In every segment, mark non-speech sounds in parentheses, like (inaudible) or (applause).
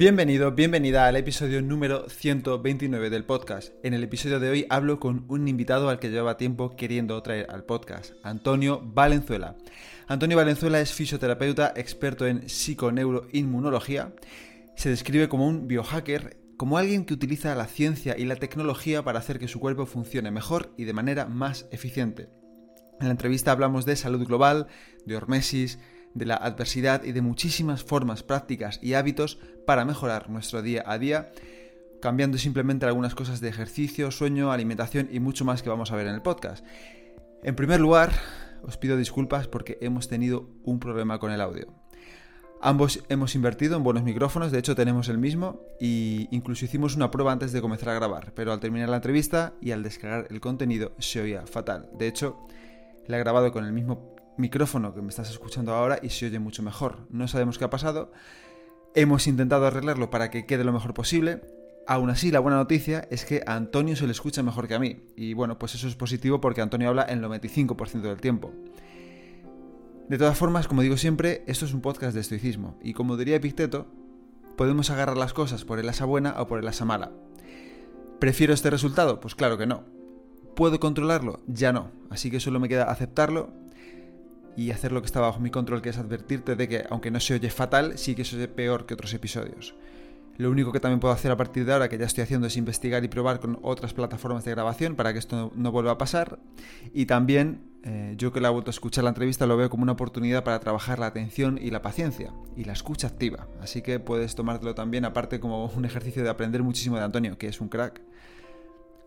Bienvenido, bienvenida al episodio número 129 del podcast. En el episodio de hoy hablo con un invitado al que llevaba tiempo queriendo traer al podcast, Antonio Valenzuela. Antonio Valenzuela es fisioterapeuta experto en psiconeuroinmunología. Se describe como un biohacker, como alguien que utiliza la ciencia y la tecnología para hacer que su cuerpo funcione mejor y de manera más eficiente. En la entrevista hablamos de salud global, de hormesis, de la adversidad y de muchísimas formas prácticas y hábitos para mejorar nuestro día a día, cambiando simplemente algunas cosas de ejercicio, sueño, alimentación y mucho más que vamos a ver en el podcast. En primer lugar, os pido disculpas porque hemos tenido un problema con el audio. Ambos hemos invertido en buenos micrófonos, de hecho tenemos el mismo, y incluso hicimos una prueba antes de comenzar a grabar, pero al terminar la entrevista y al descargar el contenido se oía fatal. De hecho, la he grabado con el mismo micrófono que me estás escuchando ahora y se oye mucho mejor. No sabemos qué ha pasado. Hemos intentado arreglarlo para que quede lo mejor posible. Aún así, la buena noticia es que a Antonio se le escucha mejor que a mí. Y bueno, pues eso es positivo porque Antonio habla el 95% del tiempo. De todas formas, como digo siempre, esto es un podcast de estoicismo. Y como diría Epicteto, podemos agarrar las cosas por el asa buena o por el asa mala. ¿Prefiero este resultado? Pues claro que no. ¿Puedo controlarlo? Ya no. Así que solo me queda aceptarlo y hacer lo que está bajo mi control, que es advertirte de que, aunque no se oye fatal, sí que se oye peor que otros episodios. Lo único que también puedo hacer a partir de ahora, que ya estoy haciendo, es investigar y probar con otras plataformas de grabación para que esto no, vuelva a pasar. Y también, eh, yo que la he vuelto a escuchar la entrevista, lo veo como una oportunidad para trabajar la atención y la paciencia y la escucha activa. Así que puedes tomártelo también, aparte, como un ejercicio de aprender muchísimo de Antonio, que es un crack,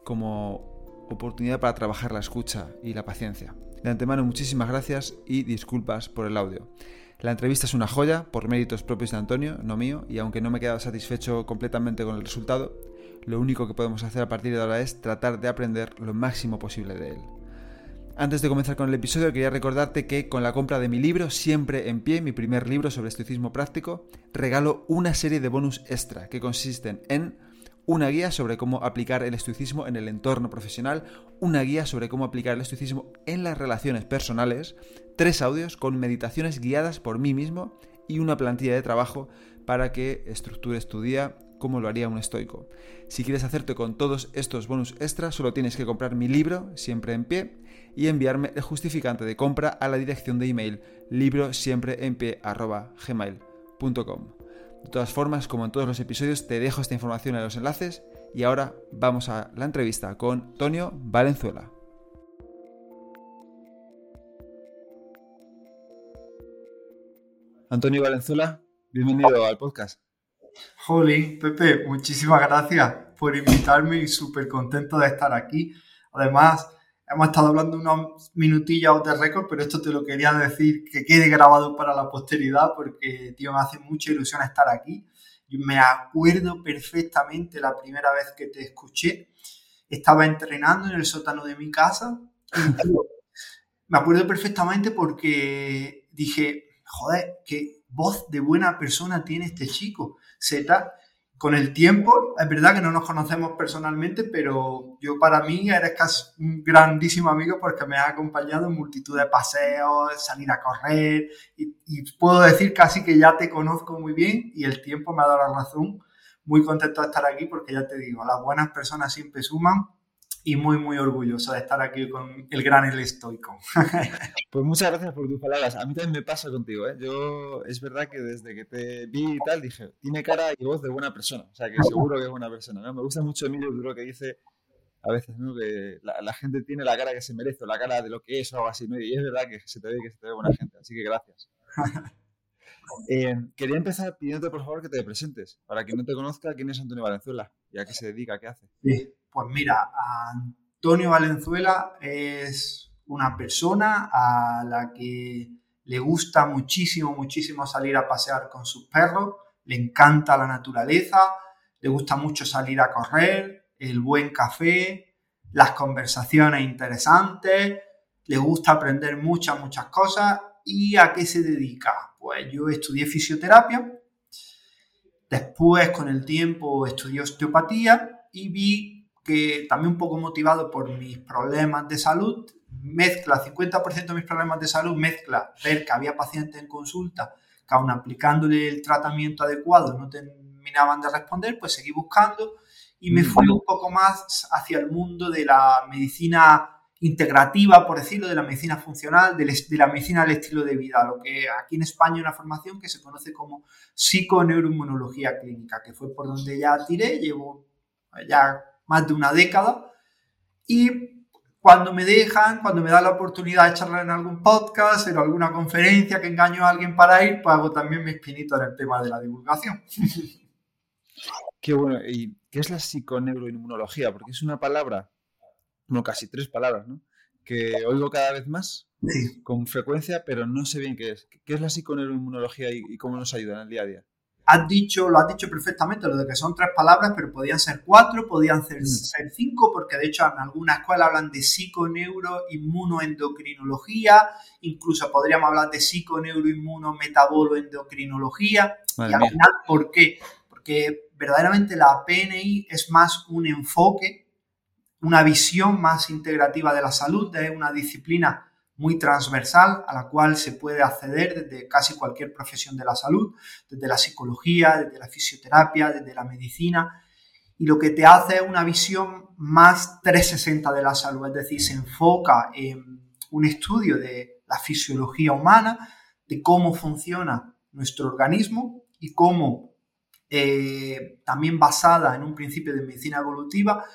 como oportunidad para trabajar la escucha y la paciencia. De antemano muchísimas gracias y disculpas por el audio. La entrevista es una joya por méritos propios de Antonio, no mío, y aunque no me he quedado satisfecho completamente con el resultado, lo único que podemos hacer a partir de ahora es tratar de aprender lo máximo posible de él. Antes de comenzar con el episodio, quería recordarte que con la compra de mi libro, Siempre en pie, mi primer libro sobre estoicismo práctico, regalo una serie de bonus extra que consisten en una guía sobre cómo aplicar el estoicismo en el entorno profesional, una guía sobre cómo aplicar el estoicismo en las relaciones personales, tres audios con meditaciones guiadas por mí mismo y una plantilla de trabajo para que estructures tu día como lo haría un estoico. Si quieres hacerte con todos estos bonus extras, solo tienes que comprar mi libro, siempre en pie, y enviarme el justificante de compra a la dirección de email libro siempre en pie de todas formas, como en todos los episodios, te dejo esta información en los enlaces y ahora vamos a la entrevista con Tonio Valenzuela. Antonio Valenzuela, bienvenido al podcast. Jolín, Pepe, muchísimas gracias por invitarme y súper contento de estar aquí. Además, hemos estado hablando unos minutillos de récord, pero esto te lo quería decir que quede grabado para la posteridad porque, tío, me hace mucha ilusión estar aquí. Yo me acuerdo perfectamente la primera vez que te escuché. Estaba entrenando en el sótano de mi casa. (laughs) me acuerdo perfectamente porque dije, joder, qué voz de buena persona tiene este chico. Z con el tiempo, es verdad que no nos conocemos personalmente, pero yo para mí eres casi un grandísimo amigo porque me has acompañado en multitud de paseos, salir a correr y, puedo decir casi que ya te conozco muy bien y el tiempo me ha dado la razón. Muy contento de estar aquí porque ya te digo, las buenas personas siempre suman y muy, muy orgulloso de estar aquí con el gran El Estoico. (laughs) Pues muchas gracias por tus palabras. A mí también me pasa contigo. ¿eh? Yo, es verdad que desde que te vi y tal, dije, tiene cara y voz de buena persona. O sea, que seguro que es buena persona. ¿no? Me gusta mucho Emilio Duro que dice a veces ¿no? que la, gente tiene la cara que se merece o la cara de lo que es o algo así. ¿no? Y es verdad que se te ve que se te ve buena gente. Así que gracias. (laughs) Eh, quería empezar pidiéndote por favor que te presentes. Para quien no te conozca, ¿quién es Antonio Valenzuela? ¿Y a qué se dedica? ¿Qué hace? Sí. Pues mira, Antonio Valenzuela es una persona a la que le gusta muchísimo, muchísimo salir a pasear con sus perros, le encanta la naturaleza, le gusta mucho salir a correr, el buen café, las conversaciones interesantes, le gusta aprender muchas, muchas cosas. ¿Y a qué se dedica? Pues yo estudié fisioterapia, después con el tiempo estudié osteopatía y vi que también un poco motivado por mis problemas de salud, mezcla 50% de mis problemas de salud, mezcla ver que había pacientes en consulta que aún aplicándole el tratamiento adecuado no terminaban de responder, pues seguí buscando y me fui un poco más hacia el mundo de la medicina integrativa, por decirlo, de la medicina funcional, de, la medicina del estilo de vida, lo que aquí en España hay una formación que se conoce como psiconeuroinmunología clínica, que fue por donde ya tiré, llevo ya más de una década y cuando me dejan, cuando me dan la oportunidad de charlar en algún podcast, en alguna conferencia que engaño a alguien para ir, pues hago también mi espinito en el tema de la divulgación. (laughs) Qué bueno. ¿Y qué es la psiconeuroinmunología? Porque es una palabra bueno, casi tres palabras, ¿no? Que oigo cada vez más, con frecuencia, pero no sé bien qué es. ¿Qué es la psiconeuroinmunología y, cómo nos ayuda en el día a día? Has dicho, lo has dicho perfectamente, lo de que son tres palabras, pero podían ser cuatro, podían ser, mm. ser cinco, porque de hecho en alguna escuela hablan de psiconeuroinmunoendocrinología, incluso podríamos hablar de psiconeuroinmunometaboloendocrinología. y al final, ¿por qué? Porque verdaderamente la PNI es más un enfoque una visión más integrativa de la salud, de una disciplina muy transversal a la cual se puede acceder desde casi cualquier profesión de la salud, desde la psicología, desde la fisioterapia, desde la medicina, y lo que te hace es una visión más 360 de la salud, es decir, se enfoca en un estudio de la fisiología humana, de cómo funciona nuestro organismo y cómo, eh, también basada en un principio de medicina evolutiva,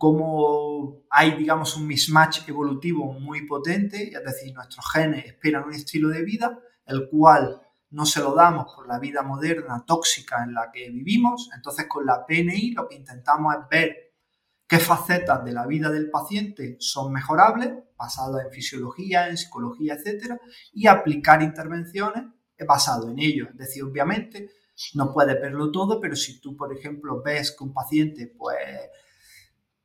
cómo hay, digamos, un mismatch evolutivo muy potente, es decir, nuestros genes esperan un estilo de vida, el cual no se lo damos por la vida moderna tóxica en la que vivimos. Entonces, con la PNI lo que intentamos es ver qué facetas de la vida del paciente son mejorables, basadas en fisiología, en psicología, etcétera, y aplicar intervenciones basado en ello. Es decir, obviamente, no puedes verlo todo, pero si tú, por ejemplo, ves que un paciente, pues,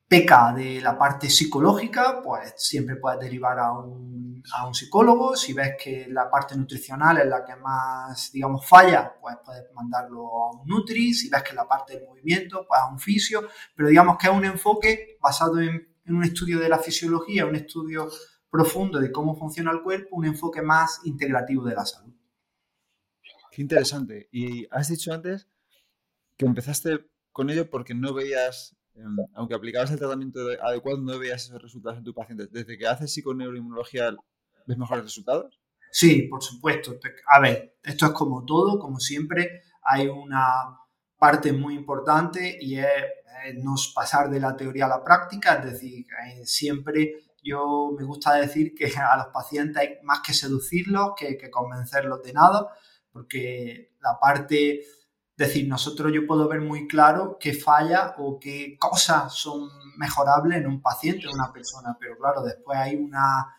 peca de la parte psicológica, pues siempre puedes derivar a un, a un, psicólogo. Si ves que la parte nutricional es la que más, digamos, falla, pues puedes mandarlo a un Nutri. Si ves que la parte del movimiento, pues a un fisio. Pero digamos que es un enfoque basado en, en un estudio de la fisiología, un estudio profundo de cómo funciona el cuerpo, un enfoque más integrativo de la salud. Qué interesante. Y has dicho antes que empezaste con ello porque no veías aunque aplicabas el tratamiento adecuado, no veías esos resultados en tu paciente. Desde que haces psiconeuroinmunología, ¿ves mejores resultados? Sí, por supuesto. A ver, esto es como todo, como siempre, hay una parte muy importante y es, no pasar de la teoría a la práctica, es decir, eh, siempre yo me gusta decir que a los pacientes hay más que seducirlos que, que convencerlos de nada, porque la parte decir, nosotros yo puedo ver muy claro qué falla o qué cosas son mejorables en un paciente, en una persona, pero claro, después hay una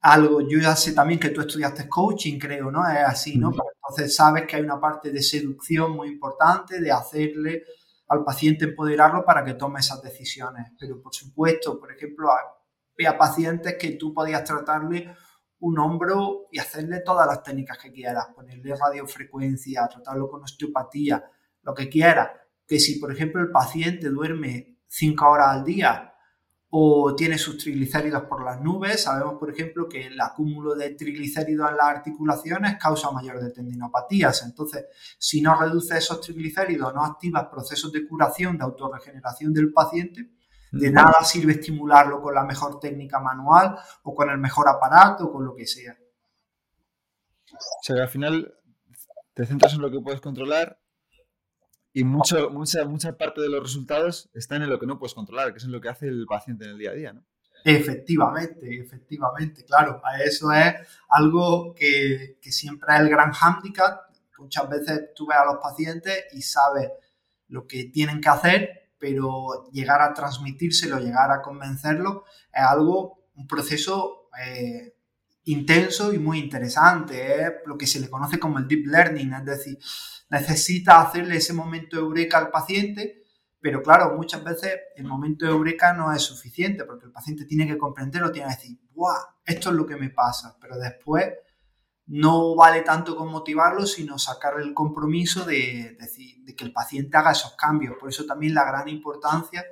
algo, yo ya sé también que tú estudiaste coaching, creo, ¿no? Es así, ¿no? Entonces sabes que hay una parte de seducción muy importante, de hacerle al paciente empoderarlo para que tome esas decisiones. Pero por supuesto, por ejemplo, hay pacientes que tú podías tratarle un hombro y hacerle todas las técnicas que quieras, ponerle radiofrecuencia, tratarlo con osteopatía, lo que quieras. Que si, por ejemplo, el paciente duerme 5 horas al día o tiene sus triglicéridos por las nubes, sabemos, por ejemplo, que el acúmulo de triglicéridos en las articulaciones causa mayor de tendinopatías. Entonces, si no reduces esos triglicéridos, no activas procesos de curación, de autorregeneración del paciente, de nada sirve estimularlo con la mejor técnica manual o con el mejor aparato o con lo que sea. O sea, que al final te centras en lo que puedes controlar y mucho, mucha, mucha parte de los resultados están en lo que no puedes controlar, que es en lo que hace el paciente en el día a día, ¿no? Efectivamente, efectivamente, claro. Eso es algo que, que siempre es el gran hándicap. Muchas veces tú ves a los pacientes y sabes lo que tienen que hacer, pero llegar a transmitírselo, llegar a convencerlo, es algo, un proceso eh, intenso y muy interesante, es lo que se le conoce como el deep learning, es decir, necesita hacerle ese momento eureka al paciente Pero claro, muchas veces el momento eureka no es suficiente porque el paciente tiene que comprenderlo, tiene que decir, ¡guau! Esto es lo que me pasa. Pero después no vale tanto con motivarlo, sino sacar el compromiso de, de, que el paciente haga esos cambios. Por eso también la gran importancia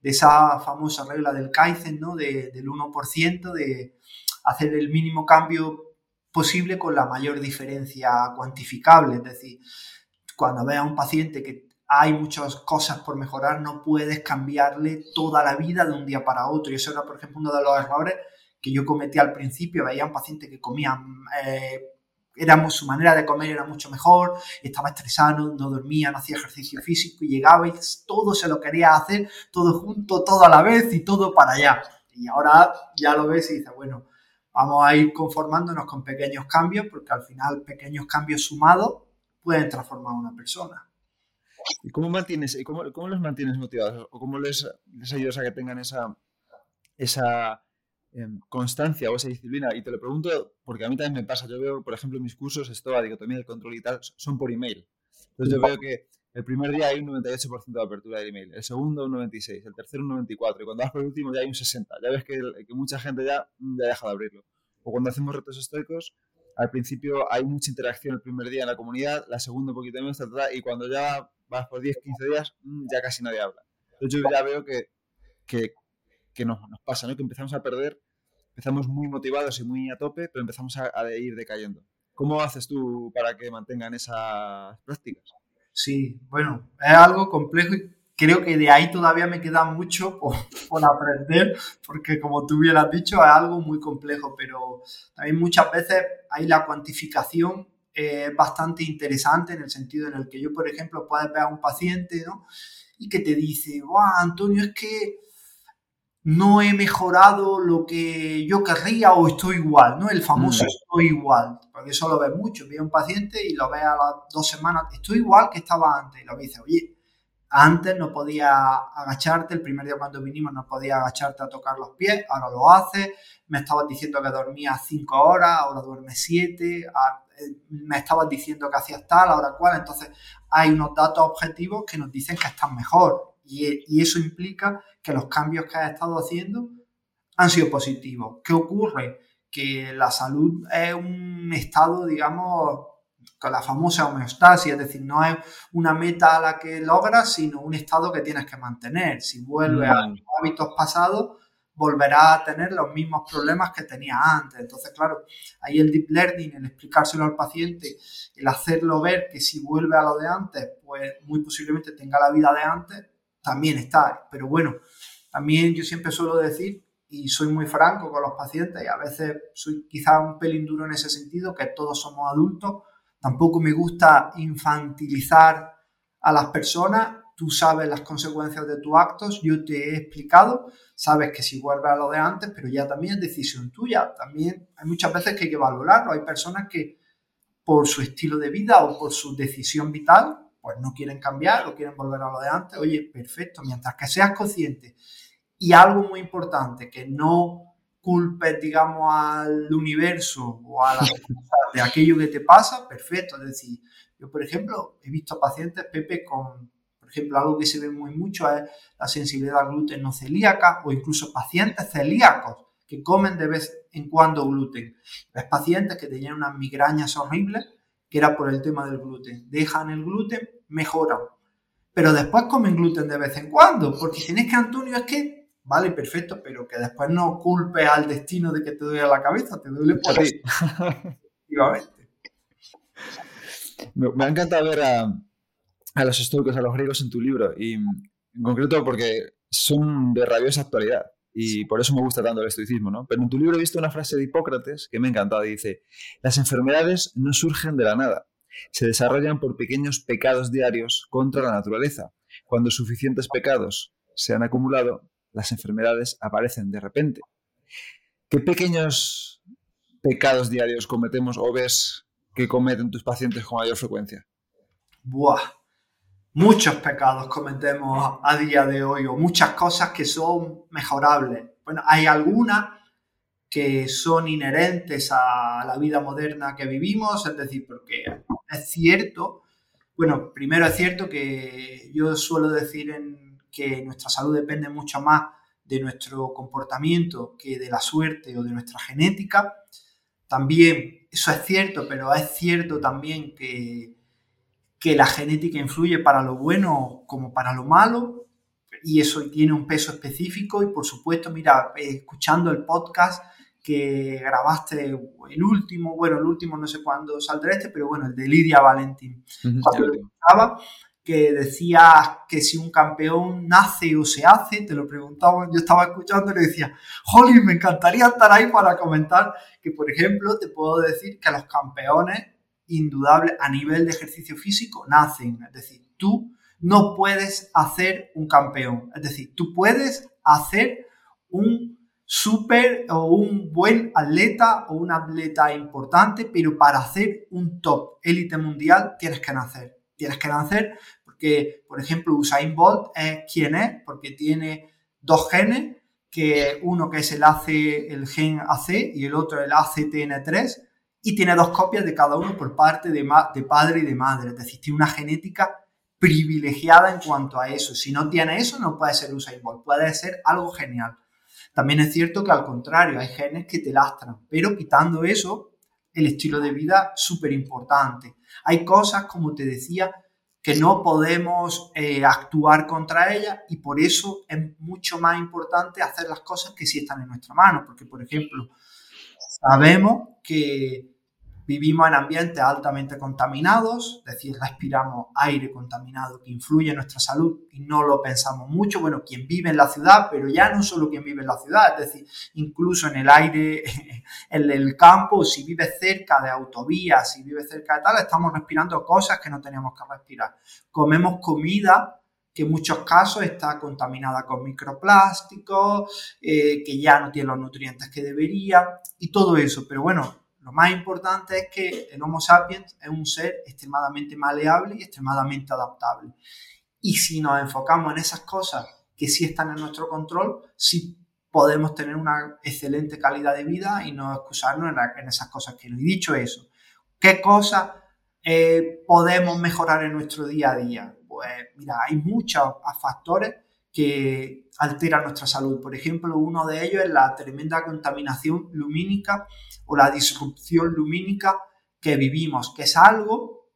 de esa famosa regla del Kaizen, ¿no? del 1%, de hacer el mínimo cambio posible con la mayor diferencia cuantificable. Es decir, cuando veas a un paciente que hay muchas cosas por mejorar, no puedes cambiarle toda la vida de un día para otro. Y eso era, por ejemplo, uno de los errores que yo cometí al principio. Veía un paciente que comía, eh, su manera de comer era mucho mejor, estaba estresado, no dormía, no hacía ejercicio físico y llegaba y todo se lo quería hacer, todo junto, todo a la vez y todo para allá. Y ahora ya lo ves y dices, bueno, vamos a ir conformándonos con pequeños cambios porque al final pequeños cambios sumados pueden transformar a una persona. ¿Y cómo, mantienes, cómo, cómo los mantienes motivados? ¿O cómo les, les ayudas a que tengan esa, esa constancia o esa disciplina. Y te lo pregunto porque a mí también me pasa. Yo veo, por ejemplo, mis cursos, esto, la dicotomía del control y tal, son por email. Entonces yo veo que el primer día hay un 98% de apertura del email, el segundo un 96, el tercero un 94 y cuando vas por el último ya hay un 60. Ya ves que, que mucha gente ya, ya deja de abrirlo. O cuando hacemos retos estoicos, al principio hay mucha interacción el primer día en la comunidad, la segunda un poquito menos, y cuando ya vas por 10, 15 días, mm, ya casi nadie habla. Entonces yo ya veo que, que, que nos, nos pasa, ¿no? Que empezamos a perder, empezamos muy motivados y muy a tope, pero empezamos a, ir decayendo. ¿Cómo haces tú para que mantengan esas prácticas? Sí, bueno, es algo complejo y creo que de ahí todavía me queda mucho por, (laughs) por, aprender, porque como tú bien has dicho, es algo muy complejo, pero también muchas veces hay la cuantificación es bastante interesante en el sentido en el que yo, por ejemplo, puedes ver a un paciente, ¿no? Y que te dice, wow, Antonio, es que no he mejorado lo que yo querría o estoy igual, ¿no? El famoso mm. estoy igual, porque eso lo ves mucho. Ve a un paciente y lo ve a las dos semanas, estoy igual que estaba antes. Y lo dice, oye, antes no podía agacharte, el primer día cuando vinimos no podía agacharte a tocar los pies, ahora lo hace. Me estabas diciendo que dormías cinco horas, ahora duermes siete. Eh, me estabas diciendo que hacías tal, ahora cual. Entonces hay unos datos objetivos que nos dicen que estás mejor. Y, eso implica que los cambios que has estado haciendo han sido positivos. ¿Qué ocurre? Que la salud es un estado, digamos, con la famosa homeostasis, es decir, no es una meta a la que logras, sino un estado que tienes que mantener. Si vuelves a hábitos pasados, volverás a tener los mismos problemas que tenías antes. Entonces, claro, ahí el deep learning, el explicárselo al paciente, el hacerlo ver que si vuelve a lo de antes, pues muy posiblemente tenga la vida de antes, también está. Pero bueno, también yo siempre suelo decir, y soy muy franco con los pacientes, y a veces soy quizá un pelín duro en ese sentido, que todos somos adultos, tampoco me gusta infantilizar a las personas, tú sabes las consecuencias de tus actos, yo te he explicado, sabes que si vuelves a lo de antes, pero ya también es decisión tuya, también hay muchas veces que hay que valorarlo, hay personas que por su estilo de vida o por su decisión vital pues no quieren cambiar o quieren volver a lo de antes, oye, perfecto, mientras que seas consciente. Y algo muy importante, que no culpes, digamos, al universo o a las (laughs) cosas de aquello que te pasa, perfecto. Es decir, yo, por ejemplo, he visto pacientes, Pepe, con, por ejemplo, algo que se ve muy mucho es la sensibilidad al gluten no celíaca o incluso pacientes celíacos que comen de vez en cuando gluten. Ves pacientes que tenían unas migrañas horribles que era por el tema del gluten. Dejan el gluten, mejoran. Pero después comen gluten de vez en cuando, porque tienes que, Antonio, es que, vale, perfecto, pero que después no culpes al destino de que te duele la cabeza, te duele por ahí. (laughs) me, me ha encantado ver a, a los estoicos, a los griegos en tu libro, y en concreto porque son de rabiosa actualidad. Y por eso me gusta tanto el estoicismo, ¿no? Pero en tu libro he visto una frase de Hipócrates que me ha encantado. Dice, las enfermedades no surgen de la nada, se desarrollan por pequeños pecados diarios contra la naturaleza. Cuando suficientes pecados se han acumulado, las enfermedades aparecen de repente. ¿Qué pequeños pecados diarios cometemos o ves que cometen tus pacientes con mayor frecuencia? Buah, muchos pecados cometemos a día de hoy o muchas cosas que son mejorables. Bueno, hay algunas que son inherentes a la vida moderna que vivimos, es decir, porque es cierto, bueno, primero es cierto que yo suelo decir que nuestra salud depende mucho más de nuestro comportamiento que de la suerte o de nuestra genética. También eso es cierto, pero es cierto también que, que la genética influye para lo bueno como para lo malo y eso tiene un peso específico. Y por supuesto, mira, escuchando el podcast que grabaste el último, bueno, el último no sé cuándo saldrá este, pero bueno, el de Lidia Valentín, que decía que si un campeón nace o se hace, te lo preguntaba, yo estaba escuchando y le decía, Holly, me encantaría estar ahí para comentar que, por ejemplo, te puedo decir que los campeones indudables a nivel de ejercicio físico nacen, es decir, tú no puedes hacer un campeón, es decir, tú puedes hacer un súper o un buen atleta o un atleta importante, pero para hacer un top élite mundial tienes que nacer. Tienes que nacer porque, por ejemplo, Usain Bolt es quien es, porque tiene dos genes, que uno que es el, AC, el gen AC y el otro el ACTN3, y tiene dos copias de cada uno por parte de, padre y de madre. Es decir, tiene una genética privilegiada en cuanto a eso. Si no tiene eso, no puede ser Usain Bolt, puede ser algo genial. También es cierto que al contrario, hay genes que te lastran, pero quitando eso, el estilo de vida súper importante. Hay cosas, como te decía, que no podemos eh, actuar contra ellas y por eso es mucho más importante hacer las cosas que sí están en nuestra mano, porque por ejemplo, sabemos que Vivimos en ambientes altamente contaminados, es decir, respiramos aire contaminado que influye en nuestra salud y no lo pensamos mucho. Bueno, quien vive en la ciudad, pero ya no solo quien vive en la ciudad, es decir, incluso en el aire, (laughs) en el campo, si vive cerca de autovías, si vive cerca de tal, estamos respirando cosas que no teníamos que respirar. Comemos comida que en muchos casos está contaminada con microplásticos, eh, que ya no tiene los nutrientes que debería y todo eso. Pero bueno, lo más importante es que el Homo sapiens es un ser extremadamente maleable y extremadamente adaptable. Y si nos enfocamos en esas cosas que sí están en nuestro control, sí podemos tener una excelente calidad de vida y no excusarnos en, esas cosas que no he dicho eso. ¿Qué cosas eh, podemos mejorar en nuestro día a día? Pues mira, hay muchos factores que alteran nuestra salud. Por ejemplo, uno de ellos es la tremenda contaminación lumínica o la disrupción lumínica que vivimos, que es algo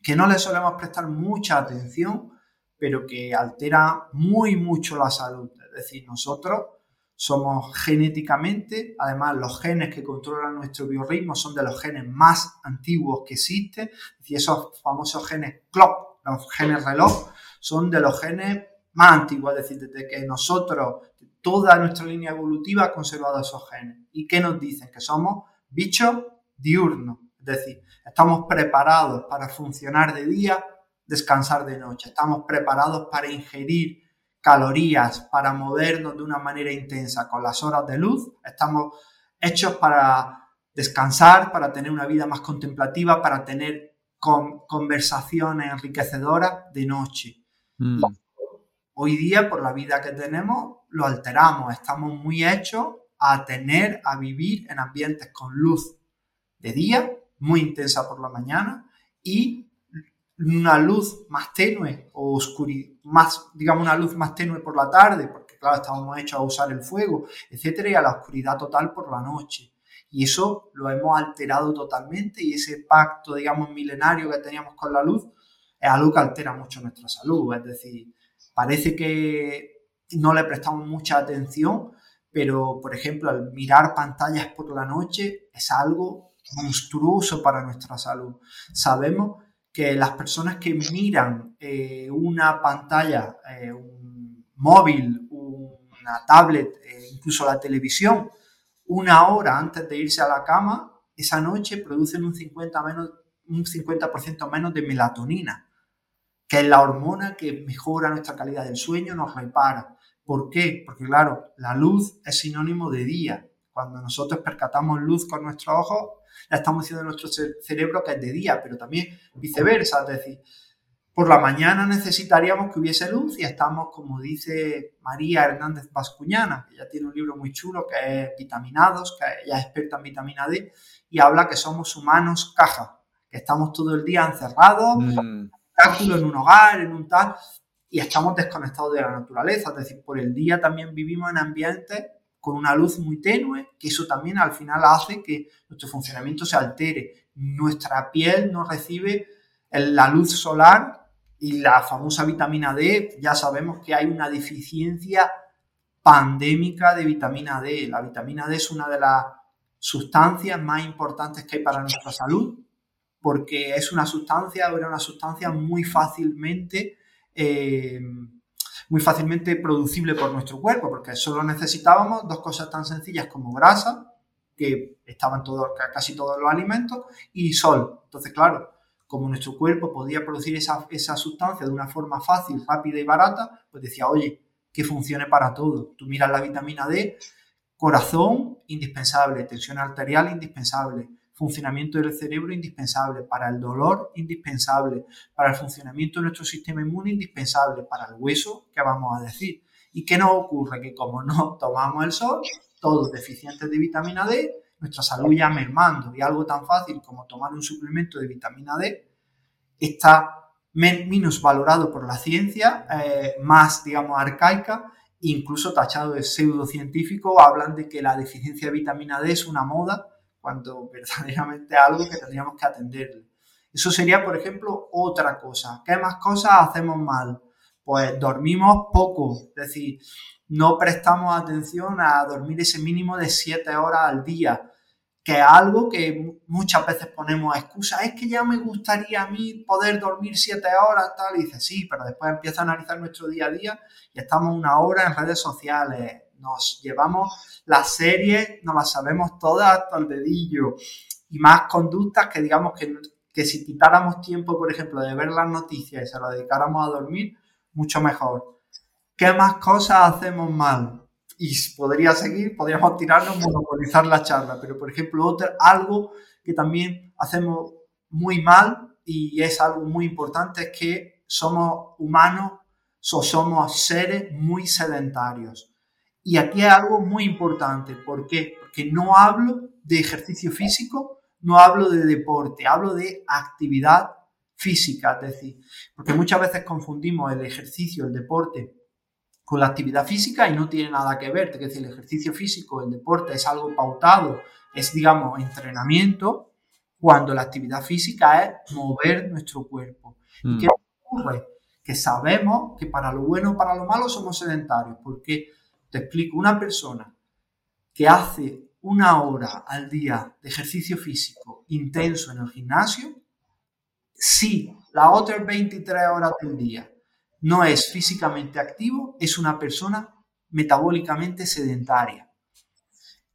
que no le solemos prestar mucha atención, pero que altera muy mucho la salud. Es decir, nosotros somos genéticamente, además los genes que controlan nuestro biorritmo son de los genes más antiguos que existen, y esos famosos genes clock, los genes reloj, son de los genes más antiguos, es decir, desde que nosotros, toda nuestra línea evolutiva ha conservado esos genes. ¿Y qué nos dicen? Que somos bichos diurnos, es decir, estamos preparados para funcionar de día, descansar de noche, estamos preparados para ingerir calorías, para movernos de una manera intensa con las horas de luz, estamos hechos para descansar, para tener una vida más contemplativa, para tener conversaciones enriquecedoras de noche. Mm. Hoy día, por la vida que tenemos, lo alteramos, estamos muy hechos a tener, a vivir en ambientes con luz de día, muy intensa por la mañana, y una luz más tenue o oscuridad, más, digamos, una luz más tenue por la tarde, porque claro, estamos hechos a usar el fuego, etcétera, y a la oscuridad total por la noche. Y eso lo hemos alterado totalmente y ese pacto, digamos, milenario que teníamos con la luz es algo que altera mucho nuestra salud. Es decir, parece que no le prestamos mucha atención, pero por ejemplo, al mirar pantallas por la noche es algo monstruoso para nuestra salud. Sabemos que las personas que miran eh, una pantalla, eh, un móvil, una tablet, eh, incluso la televisión, una hora antes de irse a la cama, esa noche producen un 50%, menos, un 50 menos de melatonina, que es la hormona que mejora nuestra calidad del sueño, nos repara. ¿Por qué? Porque claro, la luz es sinónimo de día. Cuando nosotros percatamos luz con nuestros ojos, ya estamos diciendo nuestro cerebro que es de día, pero también viceversa. Es decir, por la mañana necesitaríamos que hubiese luz y estamos, como dice María Hernández Bascuñana, que ya tiene un libro muy chulo que es Vitaminados, que ella es experta en vitamina D, y habla que somos humanos caja, que estamos todo el día encerrados, mm. en un hogar, en un tal, y estamos desconectados de la naturaleza. Es decir, por el día también vivimos en ambientes con una luz muy tenue, que eso también al final hace que nuestro funcionamiento se altere. Nuestra piel no recibe la luz solar y la famosa vitamina D, ya sabemos que hay una deficiencia pandémica de vitamina D. La vitamina D es una de las sustancias más importantes que hay para nuestra salud, porque es una sustancia, era una sustancia muy fácilmente eh, muy fácilmente producible por nuestro cuerpo, porque solo necesitábamos dos cosas tan sencillas como grasa, que estaban todos, casi todos los alimentos, y sol. Entonces, claro, como nuestro cuerpo podía producir esa, esa sustancia de una forma fácil, rápida y barata, pues decía, oye, que funcione para todo. Tú miras la vitamina D, corazón indispensable, tensión arterial indispensable, funcionamiento del cerebro indispensable, para el dolor indispensable, para el funcionamiento de nuestro sistema inmune indispensable, para el hueso, ¿qué vamos a decir? ¿Y qué nos ocurre? Que como no (laughs) tomamos el sol, todos deficientes de vitamina D, nuestra salud ya mermando y algo tan fácil como tomar un suplemento de vitamina D está menos valorado por la ciencia, eh, más, digamos, arcaica, incluso tachado de pseudocientífico, hablan de que la deficiencia de vitamina D es una moda cuando (laughs) verdaderamente algo que tendríamos que atender. Eso sería, por ejemplo, otra cosa. ¿Qué más cosas hacemos mal? Pues dormimos poco, es decir, no prestamos atención a dormir ese mínimo de 7 horas al día, que es algo que muchas veces ponemos excusa, es que ya me gustaría a mí poder dormir 7 horas, tal, y dice, sí, pero después empieza a analizar nuestro día a día y estamos una hora en redes sociales, nos llevamos las series, nos las sabemos todas hasta el dedillo y más conductas que digamos que, que si quitáramos tiempo, por ejemplo, de ver las noticias y se lo dedicáramos a dormir, mucho mejor. ¿Qué más cosas hacemos mal? Y podría seguir, podríamos tirarnos, monopolizar la charla, pero por ejemplo, otro, algo que también hacemos muy mal y es algo muy importante es que somos humanos o somos seres muy sedentarios. Y aquí hay algo muy importante. ¿Por qué? Porque no hablo de ejercicio físico, no hablo de deporte, hablo de actividad física. Es decir, porque muchas veces confundimos el ejercicio, el deporte con la actividad física y no tiene nada que ver. Es decir, el ejercicio físico, el deporte es algo pautado, es, digamos, entrenamiento, cuando la actividad física es mover nuestro cuerpo. ¿Y mm. qué ocurre? Que sabemos que para lo bueno o para lo malo somos sedentarios. ¿Por qué? Te explico, una persona que hace una hora al día de ejercicio físico intenso en el gimnasio, si las otras 23 horas del día no es físicamente activo, es una persona metabólicamente sedentaria.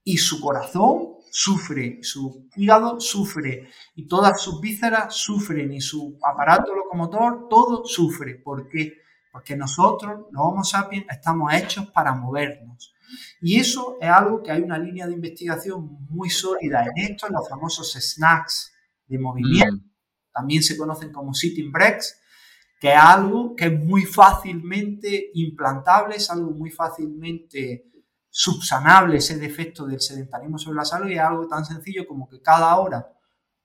Y su corazón sufre, su hígado sufre, y todas sus vísceras sufren, y su aparato locomotor, todo sufre. ¿Por qué? porque nosotros, los Homo sapiens, estamos hechos para movernos. Y eso es algo que hay una línea de investigación muy sólida en esto, en los famosos snacks de movimiento, mm. también se conocen como sitting breaks, que es algo que es muy fácilmente implantable, es algo muy fácilmente subsanable ese defecto del sedentarismo sobre la salud y es algo tan sencillo como que cada hora,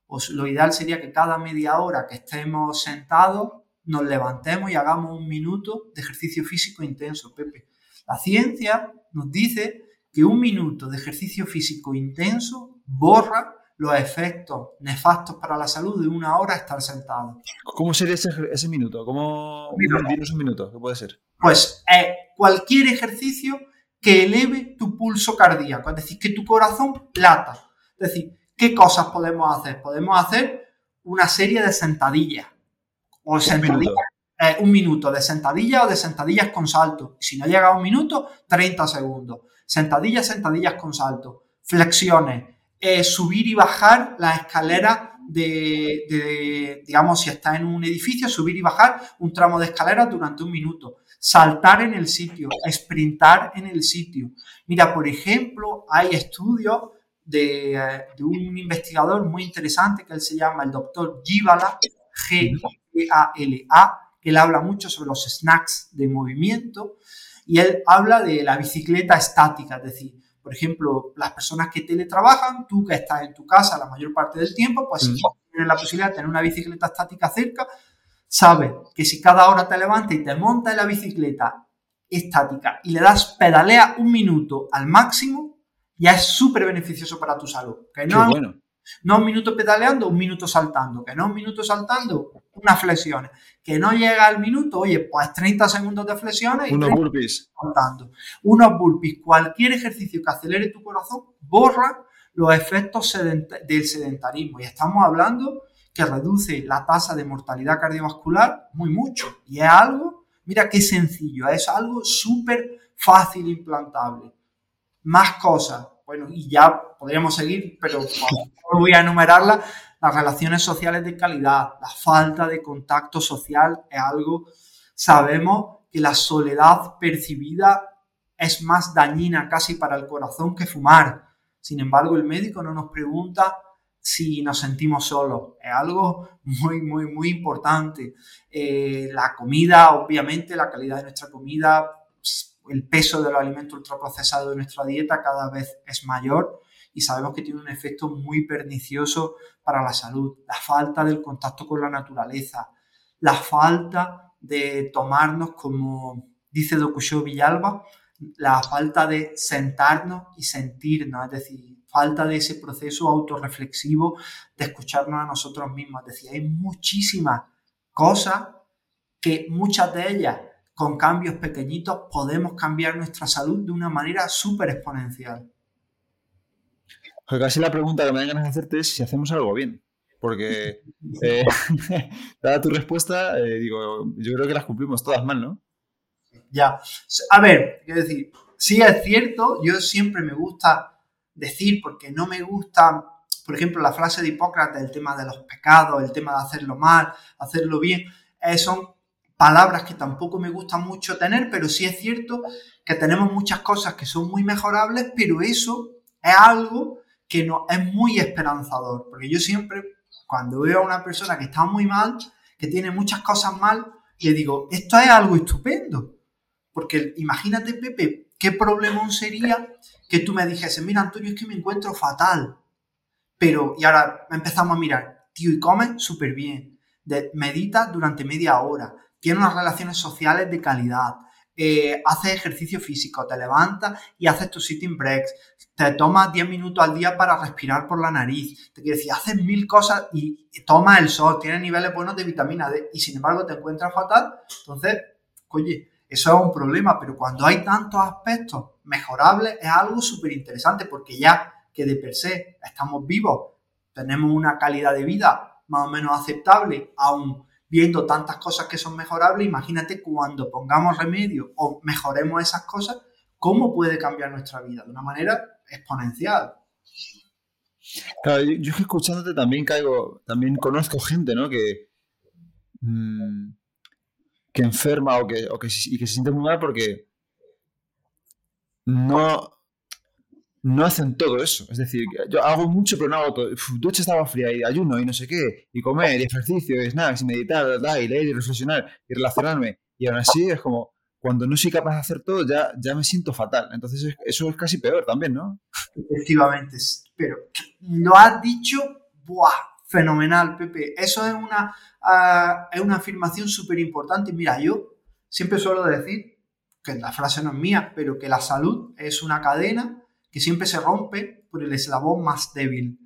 o lo ideal sería que cada media hora que estemos sentados, nos levantemos y hagamos un minuto de ejercicio físico intenso, Pepe. La ciencia nos dice que un minuto de ejercicio físico intenso borra los efectos nefastos para la salud de una hora estar sentado. ¿Cómo sería ese, minuto? ¿Cómo minuto. un minuto? ¿Qué puede ser? Pues eh, cualquier ejercicio que eleve tu pulso cardíaco, es decir, que tu corazón plata. Es decir, ¿qué cosas podemos hacer? Podemos hacer una serie de sentadillas o sentadillas, eh, un minuto de sentadillas o de sentadillas con salto. Si no llega a un minuto, 30 segundos. Sentadillas, sentadillas con salto. Flexiones. Eh, subir y bajar la escalera de, digamos, si está en un edificio, subir y bajar un tramo de escalera durante un minuto. Saltar en el sitio, sprintar en el sitio. Mira, por ejemplo, hay estudios de, eh, un investigador muy interesante que él se llama el doctor Givala, G a que él habla mucho sobre los snacks de movimiento y él habla de la bicicleta estática, es decir, por ejemplo, las personas que teletrabajan, tú que estás en tu casa la mayor parte del tiempo, pues si tienes la posibilidad de tener una bicicleta estática cerca, sabe que si cada hora te levantas y te montas en la bicicleta estática y le das pedalea un minuto al máximo, ya es súper beneficioso para tu salud. Que no, bueno. No un minuto pedaleando, un minuto saltando. Que no un minuto saltando, unas flexiones. Que no llega al minuto, oye, pues 30 segundos de flexiones y unos burpees. Saltando. Unos burpees. Cualquier ejercicio que acelere tu corazón borra los efectos del sedentarismo. Y estamos hablando que reduce la tasa de mortalidad cardiovascular muy mucho. Y es algo, mira qué sencillo, es algo súper fácil implantable. Más cosas, bueno, y ya podríamos seguir, pero no voy a enumerarlas. Las relaciones sociales de calidad, la falta de contacto social es algo, sabemos que la soledad percibida es más dañina casi para el corazón que fumar. Sin embargo, el médico no nos pregunta si nos sentimos solos. Es algo muy, muy, muy importante. Eh, la comida, obviamente, la calidad de nuestra comida, el peso de los alimentos ultraprocesados de nuestra dieta cada vez es mayor y sabemos que tiene un efecto muy pernicioso para la salud. La falta del contacto con la naturaleza, la falta de tomarnos, como dice Dokusho Villalba, la falta de sentarnos y sentirnos, es decir, falta de ese proceso autorreflexivo de escucharnos a nosotros mismos. Es decir, hay muchísimas cosas que muchas de ellas con cambios pequeñitos podemos cambiar nuestra salud de una manera súper exponencial. casi la pregunta que me dan ganas de hacerte es si hacemos algo bien. Porque, (laughs) eh, (laughs) dada tu respuesta, eh, digo, yo creo que las cumplimos todas mal, ¿no? Ya. A ver, quiero decir, sí es cierto, yo siempre me gusta decir porque no me gusta, por ejemplo, la frase de Hipócrates, el tema de los pecados, el tema de hacerlo mal, hacerlo bien, eh, son palabras que tampoco me gusta mucho tener, pero sí es cierto que tenemos muchas cosas que son muy mejorables, pero eso es algo que no, es muy esperanzador, porque yo siempre, cuando veo a una persona que está muy mal, que tiene muchas cosas mal, le digo, esto es algo estupendo, porque imagínate, Pepe, qué problema sería que tú me dijese, mira Antonio, es que me encuentro fatal. Pero, y ahora empezamos a mirar, tío, y come súper bien, medita durante media hora, tiene unas relaciones sociales de calidad, eh, haces ejercicio físico, te levantas y haces tu sitting breaks, te tomas 10 minutos al día para respirar por la nariz, te quiero decir, haces mil cosas y, tomas el sol, tienes niveles buenos de vitamina D y sin embargo te encuentras fatal, entonces, oye, eso es un problema, pero cuando hay tantos aspectos mejorables es algo súper interesante porque ya que de per se estamos vivos, tenemos una calidad de vida más o menos aceptable, aún viendo tantas cosas que son mejorables, imagínate cuando pongamos remedio o mejoremos esas cosas, cómo puede cambiar nuestra vida de una manera exponencial. Claro, yo, escuchándote también caigo, también conozco gente, ¿no? Que, mm, que enferma o que, o que, y que se siente muy mal porque no, no hacen todo eso. Es decir, yo hago mucho, pero no hago todo. ducha estaba fría y ayuno y no sé qué, y comer, y ejercicio, y snacks, y meditar, y leer, y reflexionar, y relacionarme. Y aún así es como, cuando no soy capaz de hacer todo, ya, ya me siento fatal. Entonces eso es casi peor también, ¿no? Efectivamente, pero lo has dicho, ¡buah! Fenomenal, Pepe. Eso es una es una afirmación súper importante. Mira, yo siempre suelo decir, que la frase no es mía, pero que la salud es una cadena que siempre se rompe por el eslabón más débil.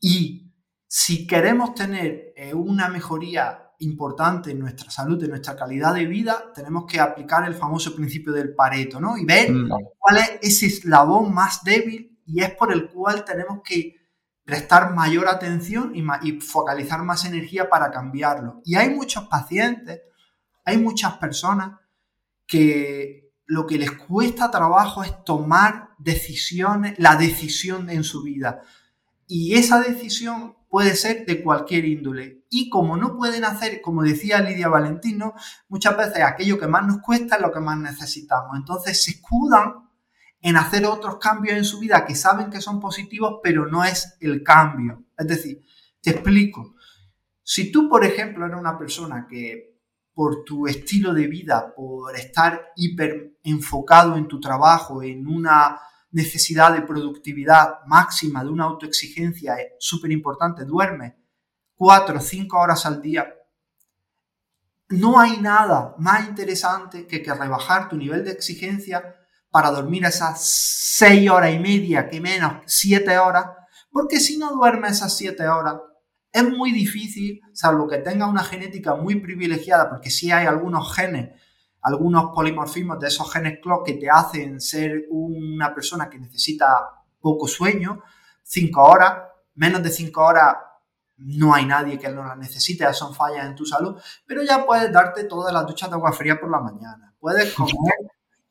Y si queremos tener eh, una mejoría importante en nuestra salud, en nuestra calidad de vida, tenemos que aplicar el famoso principio del Pareto, ¿no? Y ver mm. cuál es ese eslabón más débil y es por el cual tenemos que prestar mayor atención y, focalizar más energía para cambiarlo. Y hay muchos pacientes, hay muchas personas que lo que les cuesta trabajo es tomar decisiones, la decisión en su vida. Y esa decisión puede ser de cualquier índole. Y como no pueden hacer, como decía Lidia Valentino, muchas veces aquello que más nos cuesta es lo que más necesitamos. Entonces se escudan en hacer otros cambios en su vida que saben que son positivos, pero no es el cambio. Es decir, te explico. Si tú, por ejemplo, eres una persona que por tu estilo de vida, por estar hiper enfocado en tu trabajo, en una necesidad de productividad máxima, de una autoexigencia súper importante, duerme cuatro o cinco horas al día, no hay nada más interesante que que rebajar tu nivel de exigencia para dormir esas seis horas y media, que menos siete horas, porque si no duermes esas siete horas, es muy difícil, salvo que tengas una genética muy privilegiada, porque sí hay algunos genes, algunos polimorfismos de esos genes CLOC que te hacen ser una persona que necesita poco sueño, cinco horas, menos de cinco horas no hay nadie que no la necesite, son fallas en tu salud, pero ya puedes darte todas las duchas de agua fría por la mañana. Puedes comer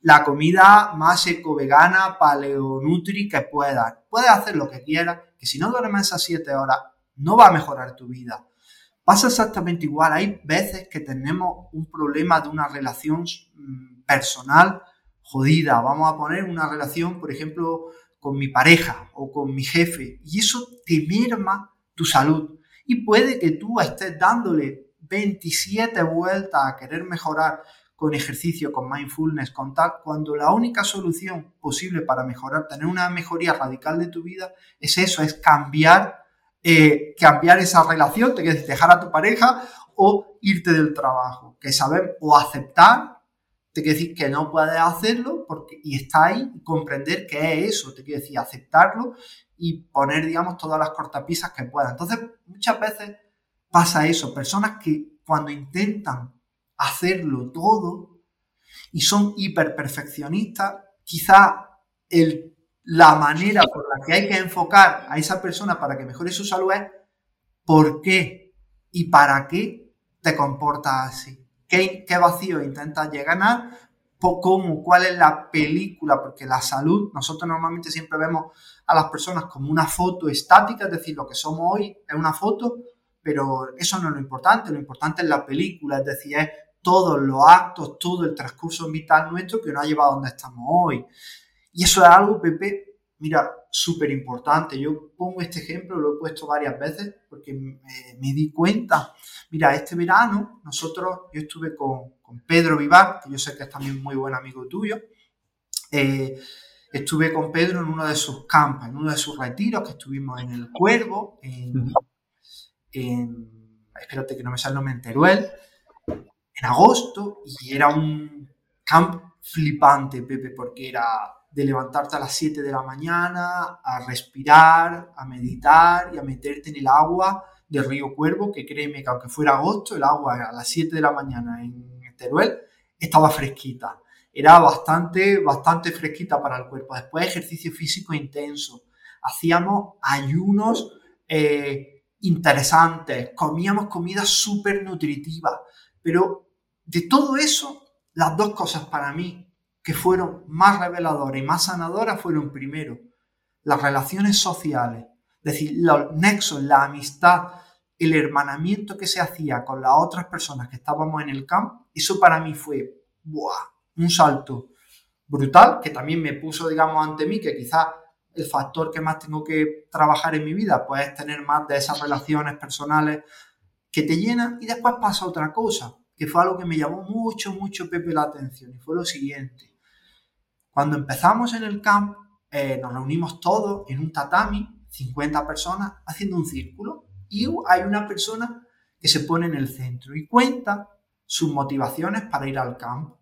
la comida más eco-vegana, paleonutri que puedas. Puedes hacer lo que quieras, que si no duermes esas 7 horas, no va a mejorar tu vida. Pasa exactamente igual. Hay veces que tenemos un problema de una relación mm, personal jodida. Vamos a poner una relación, por ejemplo, con mi pareja o con mi jefe. Y eso te merma tu salud. Y puede que tú estés dándole 27 vueltas a querer mejorar con ejercicio, con mindfulness, con tal, cuando la única solución posible para mejorar, tener una mejoría radical de tu vida, es eso, es cambiar, eh, cambiar esa relación, te quieres dejar a tu pareja o irte del trabajo, que saber o aceptar, te quiere decir que no puedes hacerlo porque, y está ahí, comprender qué es eso, te quiere decir aceptarlo y poner, digamos, todas las cortapisas que puedas. Entonces, muchas veces pasa eso, personas que cuando intentan hacerlo todo y son hiperperfeccionistas, quizá el, la manera por la que hay que enfocar a esa persona para que mejore su salud es por qué y para qué te comportas así. ¿Qué, qué vacío intentas llegar a? ¿Cómo? ¿Cuál es la película? Porque la salud, nosotros normalmente siempre vemos a las personas como una foto estática, es decir, lo que somos hoy es una foto, pero eso no es lo importante, lo importante es la película, es decir, es todos los actos, todo el transcurso vital nuestro que nos ha llevado a donde estamos hoy. Y eso es algo, Pepe, mira, súper importante. Yo pongo este ejemplo, lo he puesto varias veces porque me, di cuenta. Mira, este verano nosotros, yo estuve con, Pedro Vivar, que yo sé que es también muy buen amigo tuyo. Eh, estuve con Pedro en uno de sus campos, en uno de sus retiros, que estuvimos en el Cuervo, en, espérate que no me sale el nombre, en Teruel en agosto y era un camp flipante, Pepe, porque era de levantarte a las 7 de la mañana, a respirar, a meditar y a meterte en el agua del río Cuervo, que créeme que aunque fuera agosto, el agua a las 7 de la mañana en Teruel estaba fresquita. Era bastante, bastante fresquita para el cuerpo. Después ejercicio físico intenso. Hacíamos ayunos eh, interesantes, comíamos comida súper nutritiva, pero de todo eso, las dos cosas para mí que fueron más reveladoras y más sanadoras fueron primero las relaciones sociales, es decir, los nexos, la amistad, el hermanamiento que se hacía con las otras personas que estábamos en el camp, eso para mí fue un salto brutal que también me puso, digamos, ante mí, que quizás el factor que más tengo que trabajar en mi vida, pues es tener más de esas relaciones personales que te llenan. Y después pasa otra cosa que fue algo que me llamó mucho, mucho Pepe la atención y fue lo siguiente. Cuando empezamos en el camp, eh, nos reunimos todos en un tatami, 50 personas, haciendo un círculo y hay una persona que se pone en el centro y cuenta sus motivaciones para ir al camp.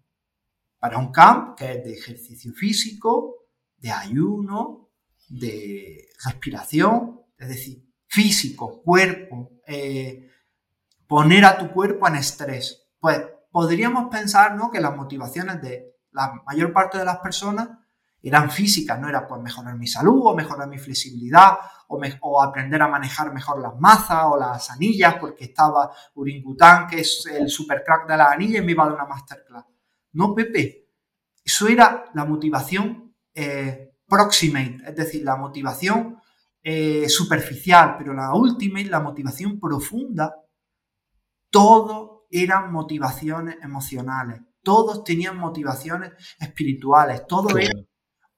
Para un camp que es de ejercicio físico, de ayuno, de respiración, es decir, físico, cuerpo, eh, poner a tu cuerpo en estrés pues podríamos pensar ¿no? que las motivaciones de la mayor parte de las personas eran físicas, no era pues mejorar mi salud o mejorar mi flexibilidad o, aprender a manejar mejor las mazas o las anillas porque estaba Uringután, que es el super crack de las anillas y me iba a dar una masterclass. No, Pepe, eso era la motivación eh, proximate, es decir, la motivación eh, superficial, pero la última, la motivación profunda, todo eran motivaciones emocionales, todos tenían motivaciones espirituales, todo era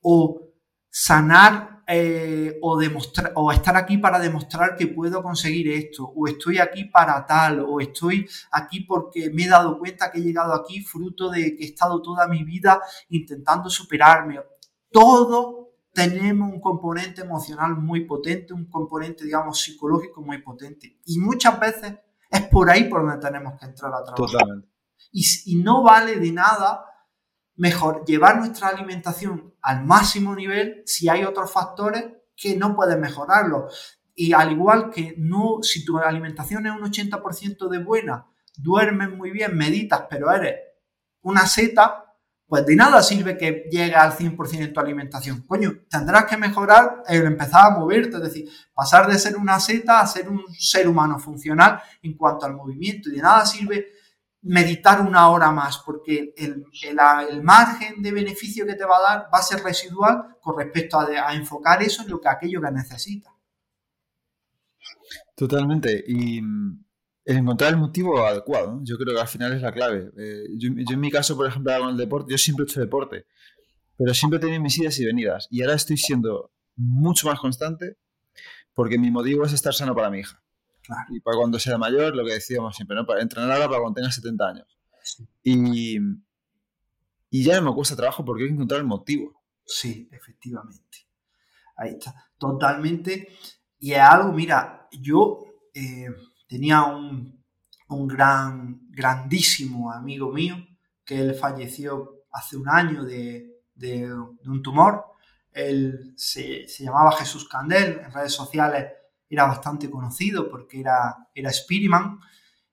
o sanar eh, o demostrar o estar aquí para demostrar que puedo conseguir esto, o estoy aquí para tal, o estoy aquí porque me he dado cuenta que he llegado aquí fruto de que he estado toda mi vida intentando superarme. Todo tenemos un componente emocional muy potente, un componente, digamos, psicológico muy potente. Y muchas veces Es por ahí por donde tenemos que entrar a trabajar. Totalmente. Y, no vale de nada mejor llevar nuestra alimentación al máximo nivel si hay otros factores que no pueden mejorarlo. Y al igual que no, si tu alimentación es un 80% de buena, duermes muy bien, meditas, pero eres una seta, pues de nada sirve que llegue al 100% en tu alimentación. Coño, tendrás que mejorar el empezar a moverte, es decir, pasar de ser una seta a ser un ser humano funcional en cuanto al movimiento. Y de nada sirve meditar una hora más, porque el, margen de beneficio que te va a dar va a ser residual con respecto a, enfocar eso en lo que aquello que necesitas. Totalmente. Y mm, encontrar el motivo adecuado, yo creo que al final es la clave. Eh, yo, en mi caso, por ejemplo, con el deporte, yo siempre he hecho deporte, pero siempre he tenido mis idas y venidas. Y ahora estoy siendo mucho más constante porque mi motivo es estar sano para mi hija. Y para cuando sea mayor, lo que decíamos siempre, ¿no? Para entrenar ahora para cuando tenga 70 años. Y, y ya no me cuesta trabajo porque hay que encontrar el motivo. Sí, efectivamente. Ahí está. Totalmente. Y es algo, mira, yo eh, tenía un, un, gran, grandísimo amigo mío que él falleció hace un año de, de, un tumor. Él se, se, llamaba Jesús Candel, en redes sociales era bastante conocido porque era, era Spiritman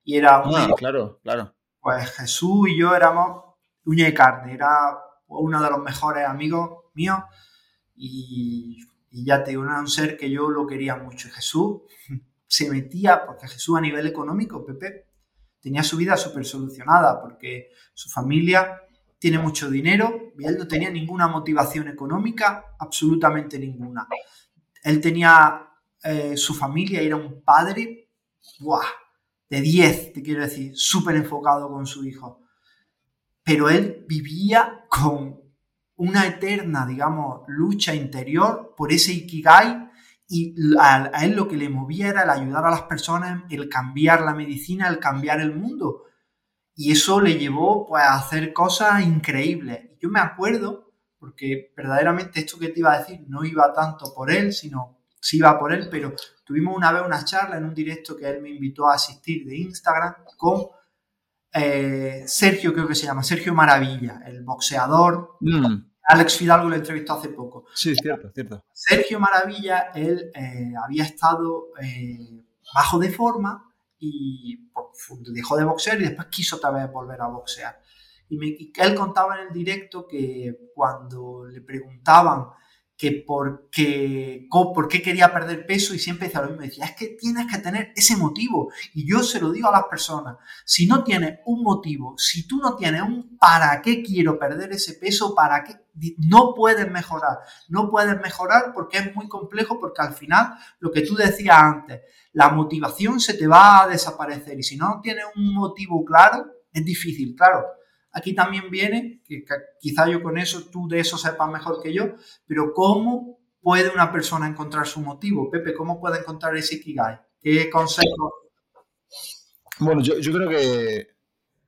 y era un... Ah, claro, claro. Pues Jesús y yo éramos uña y carne, era uno de los mejores amigos míos y, y ya te digo, era un ser que yo lo quería mucho. Jesús se metía, porque Jesús a nivel económico, Pepe, tenía su vida súper solucionada porque su familia tiene mucho dinero y él no tenía ninguna motivación económica, absolutamente ninguna. Él tenía eh, su familia era un padre de 10, te quiero decir, súper enfocado con su hijo. Pero él vivía con una eterna, digamos, lucha interior por ese ikigai y a, él lo que le movía era el ayudar a las personas, el cambiar la medicina, el cambiar el mundo. Y eso le llevó pues, a hacer cosas increíbles. Yo me acuerdo, porque verdaderamente esto que te iba a decir no iba tanto por él, sino sí iba por él, pero tuvimos una vez una charla en un directo que él me invitó a asistir de Instagram con eh, Sergio, creo que se llama, Sergio Maravilla, el boxeador. Mm. Alex Fidalgo lo entrevistó hace poco. Sí, cierto, cierto. Sergio Maravilla, él eh, había estado eh, bajo de forma y dejó de boxear y después quiso otra vez volver a boxear. Y, me, y él contaba en el directo que cuando le preguntaban que por qué, por qué quería perder peso y siempre decía lo mismo, decía, es que tienes que tener ese motivo. Y yo se lo digo a las personas, si no tienes un motivo, si tú no tienes un para qué quiero perder ese peso, para qué, no puedes mejorar. No puedes mejorar porque es muy complejo, porque al final, lo que tú decías antes, la motivación se te va a desaparecer y si no tienes un motivo claro, es difícil, claro Aquí también viene, que quizá yo con eso, tú de eso sepas mejor que yo, pero ¿cómo puede una persona encontrar su motivo? Pepe, ¿cómo puede encontrar ese Ikigai? ¿Qué consejo? Bueno, yo, creo que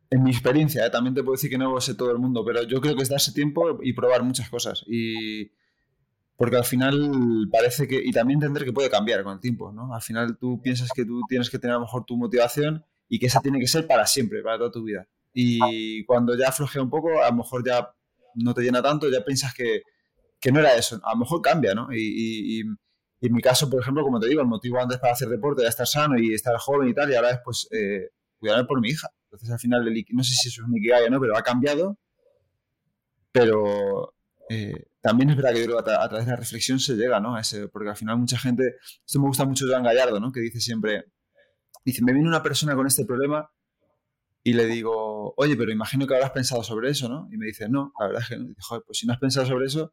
en mi experiencia, ¿eh? también te puedo decir que no lo sé todo el mundo, pero yo creo que es darse tiempo y probar muchas cosas. Y porque al final parece que, y también entender que puede cambiar con el tiempo, ¿no? Al final tú piensas que tú tienes que tener a lo mejor tu motivación y que esa tiene que ser para siempre, para toda tu vida. Y cuando ya flojea un poco, a lo mejor ya no te llena tanto, ya piensas que, que no era eso. A lo mejor cambia, ¿no? Y, y, en mi caso, por ejemplo, como te digo, el motivo antes para hacer deporte era estar sano y estar joven y tal, y ahora es pues eh, cuidarme por mi hija. Entonces al final, no sé si eso es un Ikigai o no, pero ha cambiado. Pero eh, también es verdad que yo creo que a, través de la reflexión se llega, ¿no? A ese, porque al final mucha gente, esto me gusta mucho Joan Gallardo, ¿no? Que dice siempre, dice, me viene una persona con este problema y le digo, oye, pero imagino que habrás pensado sobre eso, ¿no? Y me dice, no, la verdad es que no. Joder, pues si no has pensado sobre eso,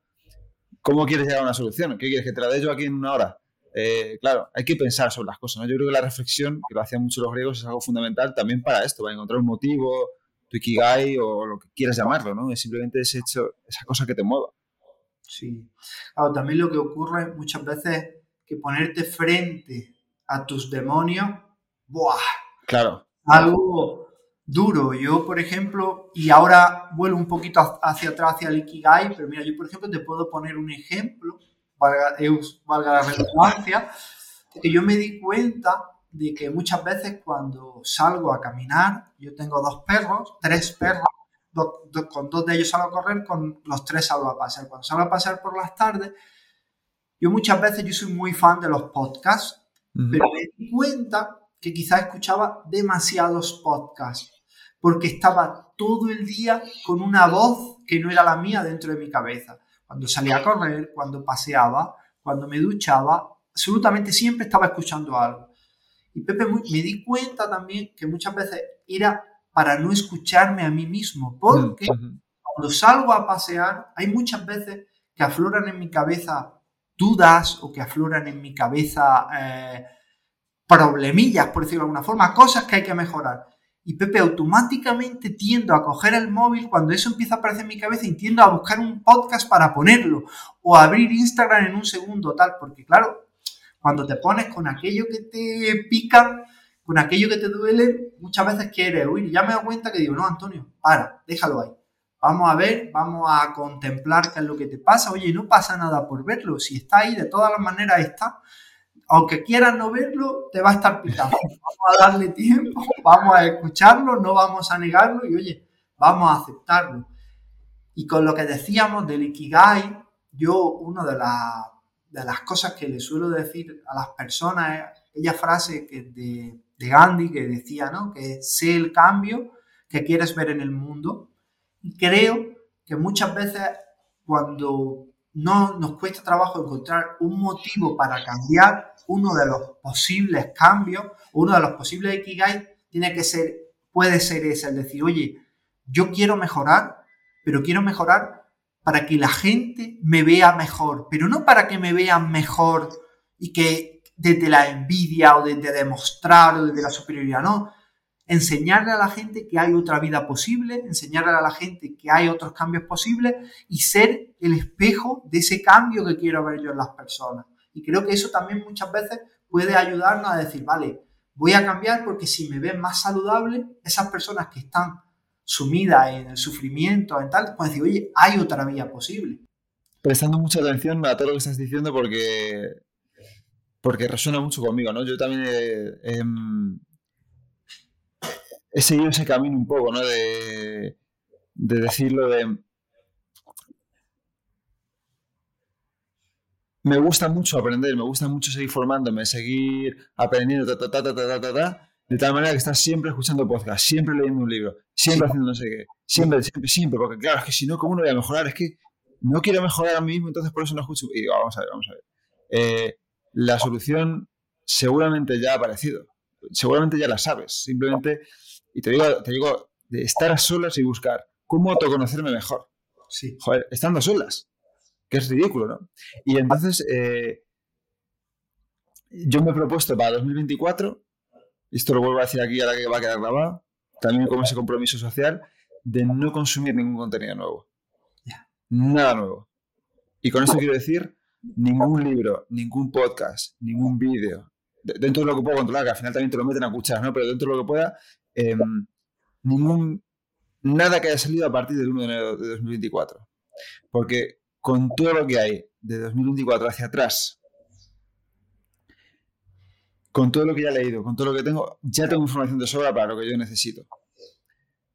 ¿cómo quieres llegar a una solución? ¿Qué quieres? ¿Que te la dé yo aquí en una hora? Eh, claro, hay que pensar sobre las cosas, ¿no? Yo creo que la reflexión, que lo hacían mucho los griegos, es algo fundamental también para esto, para encontrar un motivo, tu ikigai o lo que quieras llamarlo, ¿no? Es simplemente ese hecho, esa cosa que te mueva. Sí. Claro, también lo que ocurre muchas veces que ponerte frente a tus demonios, ¡buah! Claro. Algo duro. Yo, por ejemplo, y ahora vuelvo un poquito hacia atrás, hacia el Ikigai, pero mira, yo, por ejemplo, te puedo poner un ejemplo, valga, valga la redundancia, de que yo me di cuenta de que muchas veces cuando salgo a caminar, yo tengo dos perros, tres perros, con dos de ellos salgo a correr, con los tres salgo a pasear. Cuando salgo a pasear por las tardes, yo muchas veces yo soy muy fan de los podcasts, pero me di cuenta que quizás escuchaba demasiados podcasts porque estaba todo el día con una voz que no era la mía dentro de mi cabeza. Cuando salía a correr, cuando paseaba, cuando me duchaba, absolutamente siempre estaba escuchando algo. Y Pepe, me di cuenta también que muchas veces era para no escucharme a mí mismo, porque cuando salgo a pasear, hay muchas veces que afloran en mi cabeza dudas o que afloran en mi cabeza eh, problemillas, por decirlo de alguna forma, cosas que hay que mejorar. Y Pepe, automáticamente tiendo a coger el móvil cuando eso empieza a aparecer en mi cabeza y a buscar un podcast para ponerlo o abrir Instagram en un segundo, tal, porque claro, cuando te pones con aquello que te pica, con aquello que te duele, muchas veces quieres huir. Ya me doy cuenta que digo, no, Antonio, para, déjalo ahí. Vamos a ver, vamos a contemplar qué es lo que te pasa. Oye, no pasa nada por verlo. Si está ahí, de todas las maneras está. Aunque quieras no verlo, te va a estar picando. Vamos a darle tiempo, vamos a escucharlo, no vamos a negarlo y oye, vamos a aceptarlo. Y con lo que decíamos del Ikigai, yo una de, las cosas que le suelo decir a las personas es aquella frase que de Gandhi que decía, ¿no? Que sé el cambio que quieres ver en el mundo y creo que muchas veces cuando no nos cuesta trabajo encontrar un motivo para cambiar, uno de los posibles cambios, uno de los posibles Ikigai tiene que ser, puede ser ese, el decir, oye, yo quiero mejorar, pero quiero mejorar para que la gente me vea mejor, pero no para que me vean mejor y que desde la envidia o desde demostrar o desde la superioridad, no, enseñarle a la gente que hay otra vida posible, enseñarle a la gente que hay otros cambios posibles y ser el espejo de ese cambio que quiero ver yo en las personas. Y creo que eso también muchas veces puede ayudarnos a decir, vale, voy a cambiar porque si me ven más saludable, esas personas que están sumidas en el sufrimiento, en tal, pueden decir, oye, hay otra vía posible. Prestando mucha atención a todo lo que estás diciendo porque, porque resuena mucho conmigo, ¿no? Yo también he seguido ese camino un poco, ¿no? De, decirlo de... Me gusta mucho aprender, me gusta mucho seguir formándome, seguir aprendiendo, ta, ta, ta, ta, ta, ta, de tal manera que estás siempre escuchando podcast, siempre leyendo un libro, siempre haciendo no sé qué, siempre, siempre, siempre, porque claro, es que si no, ¿cómo no voy a mejorar? Es que no quiero mejorar a mí mismo, entonces por eso no escucho. Y digo, vamos a ver, vamos a ver. Eh, la solución seguramente ya ha aparecido, seguramente ya la sabes, simplemente y te digo, te digo, de estar a solas y buscar cómo autoconocerme mejor. Sí. Joder, estando a solas. Que es ridículo, ¿no? Y entonces, eh, yo me he propuesto para 2024, y esto lo vuelvo a decir aquí ahora que va a quedar grabado, también como ese compromiso social, de no consumir ningún contenido nuevo. Nada nuevo. Y con esto quiero decir, ningún libro, ningún podcast, ningún vídeo, dentro de lo que puedo controlar, que al final también te lo meten a cuchar, ¿no? Pero dentro de lo que pueda, Em, ningún, nada que haya salido a partir del 1 de enero de 2024. Porque con todo lo que hay de 2024 hacia atrás, con todo lo que ya he leído, con todo lo que tengo, ya tengo información de sobra para lo que yo necesito.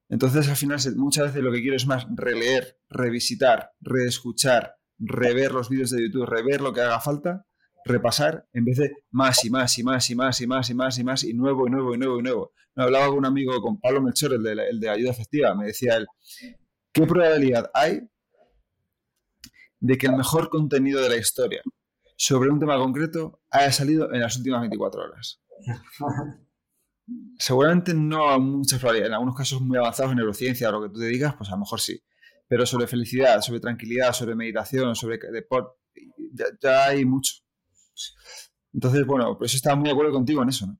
Entonces, al final, muchas veces lo que quiero es más releer, revisitar, reescuchar, rever los vídeos de YouTube, rever lo que haga falta, repasar, en vez de más y más y más y más y más y más y más y nuevo y nuevo y nuevo y nuevo hablaba con un amigo, con Pablo Melchor, el de, el de ayuda efectiva, me decía él, ¿qué probabilidad hay de que el mejor contenido de la historia sobre un tema concreto haya salido en las últimas 24 horas? (laughs) Seguramente no hay muchas probabilidades. En algunos casos muy avanzados en neurociencia o lo que tú te digas, pues a lo mejor sí. Pero sobre felicidad, sobre tranquilidad, sobre meditación, sobre deporte, ya, ya hay mucho. Entonces, bueno, pues estaba muy de acuerdo contigo en eso, ¿no?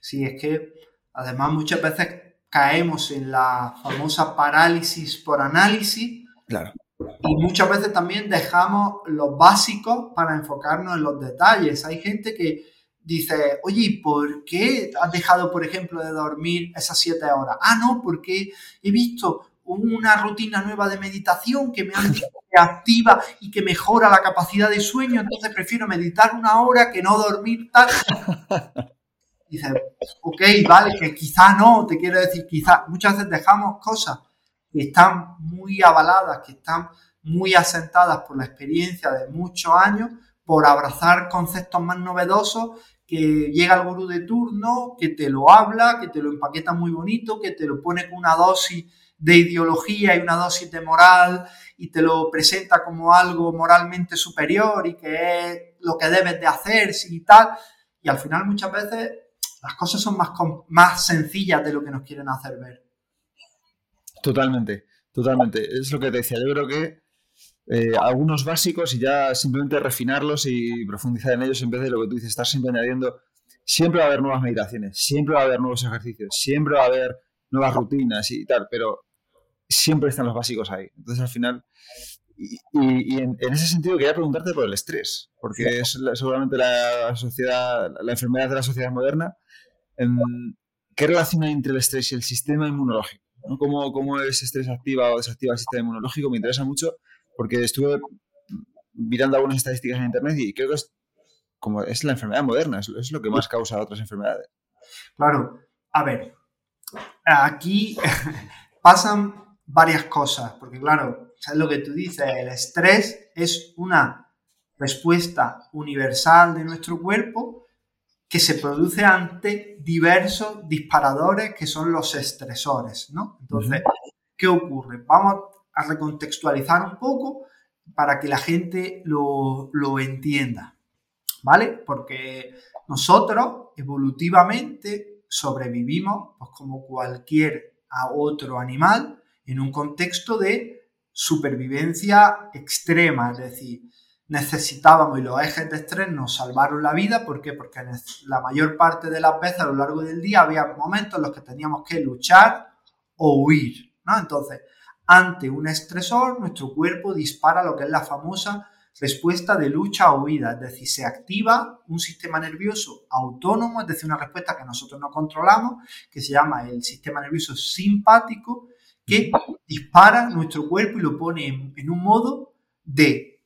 Sí, es que además muchas veces caemos en la famosa parálisis por análisis. Claro. Y muchas veces también dejamos los básicos para enfocarnos en los detalles. Hay gente que dice, oye, ¿por qué has dejado, por ejemplo, de dormir esas siete horas? Ah, no, porque he visto una rutina nueva de meditación que me activa y que mejora la capacidad de sueño, entonces prefiero meditar una hora que no dormir tal. (laughs) dices, ok, vale, que quizá no, te quiero decir, quizá muchas veces dejamos cosas que están muy avaladas, que están muy asentadas por la experiencia de muchos años, por abrazar conceptos más novedosos, que llega el gurú de turno, que te lo habla, que te lo empaqueta muy bonito, que te lo pone con una dosis de ideología y una dosis de moral y te lo presenta como algo moralmente superior y que es lo que debes de hacer y tal. Y al final muchas veces las cosas son más, más sencillas de lo que nos quieren hacer ver. Totalmente, totalmente. Es lo que te decía. Yo creo que eh, algunos básicos y ya simplemente refinarlos y profundizar en ellos en vez de lo que tú dices, estar siempre añadiendo. Siempre va a haber nuevas meditaciones, siempre va a haber nuevos ejercicios, siempre va a haber nuevas rutinas y tal, pero siempre están los básicos ahí. Entonces, al final, y, en, ese sentido quería preguntarte por el estrés, porque es seguramente la sociedad, la enfermedad de la sociedad moderna. Em, ¿Qué relación hay entre el estrés y el sistema inmunológico? ¿Cómo, ¿Cómo ese estrés activa o desactiva el sistema inmunológico? Me interesa mucho porque estuve mirando algunas estadísticas en internet y creo que es como es la enfermedad moderna, es, es lo que más causa otras enfermedades. Claro, a ver, aquí (laughs) pasan varias cosas, porque claro, ¿sabes lo que tú dices? El estrés es una respuesta universal de nuestro cuerpo que se produce ante diversos disparadores que son los estresores, ¿no? Entonces, ¿qué ocurre? Vamos a recontextualizar un poco para que la gente lo, lo entienda, ¿vale? Porque nosotros evolutivamente sobrevivimos pues, como cualquier otro animal en un contexto de supervivencia extrema, es decir, necesitábamos y los ejes de estrés nos salvaron la vida, ¿por qué? Porque la mayor parte de las veces a lo largo del día había momentos en los que teníamos que luchar o huir, ¿no? Entonces, ante un estresor, nuestro cuerpo dispara lo que es la famosa respuesta de lucha o huida, es decir, se activa un sistema nervioso autónomo, es decir, una respuesta que nosotros no controlamos, que se llama el sistema nervioso simpático, que dispara nuestro cuerpo y lo pone en, un modo de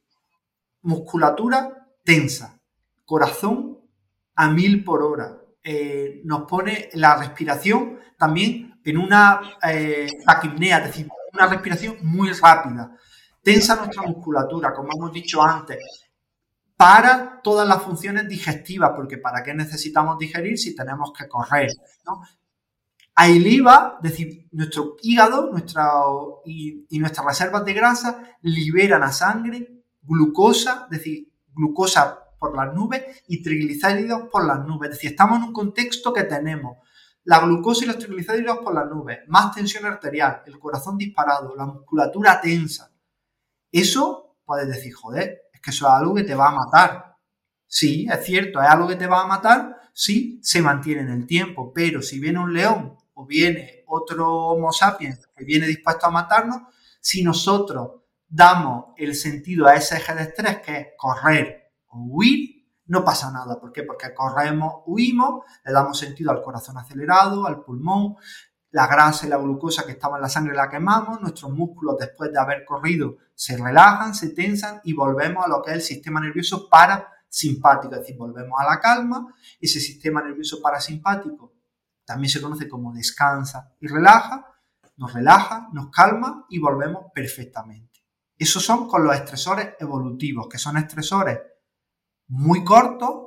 musculatura tensa, corazón a mil por hora. Eh, nos pone la respiración también en una eh, es decir, una respiración muy rápida. Tensa nuestra musculatura, como hemos dicho antes, para todas las funciones digestivas, porque ¿para qué necesitamos digerir si tenemos que correr? ¿no? Ahí IVA, es decir, nuestro hígado nuestra, y, nuestras reservas de grasa liberan a sangre glucosa, es decir, glucosa por las nubes y triglicéridos por las nubes. Es decir, estamos en un contexto que tenemos la glucosa y los triglicéridos por las nubes, más tensión arterial, el corazón disparado, la musculatura tensa. Eso puedes decir, joder, es que eso es algo que te va a matar. Sí, es cierto, es algo que te va a matar, sí, se mantiene en el tiempo, pero si viene un león o viene otro Homo sapiens que viene dispuesto a matarnos, si nosotros damos el sentido a ese eje de estrés que es correr o huir, no pasa nada. ¿Por qué? Porque corremos, huimos, le damos sentido al corazón acelerado, al pulmón, la grasa y la glucosa que estaba en la sangre la quemamos, nuestros músculos después de haber corrido se relajan, se tensan y volvemos a lo que es el sistema nervioso parasimpático, es decir, volvemos a la calma, ese sistema nervioso parasimpático también se conoce como descansa y relaja, nos relaja, nos calma y volvemos perfectamente. Esos son con los estresores evolutivos, que son estresores muy cortos,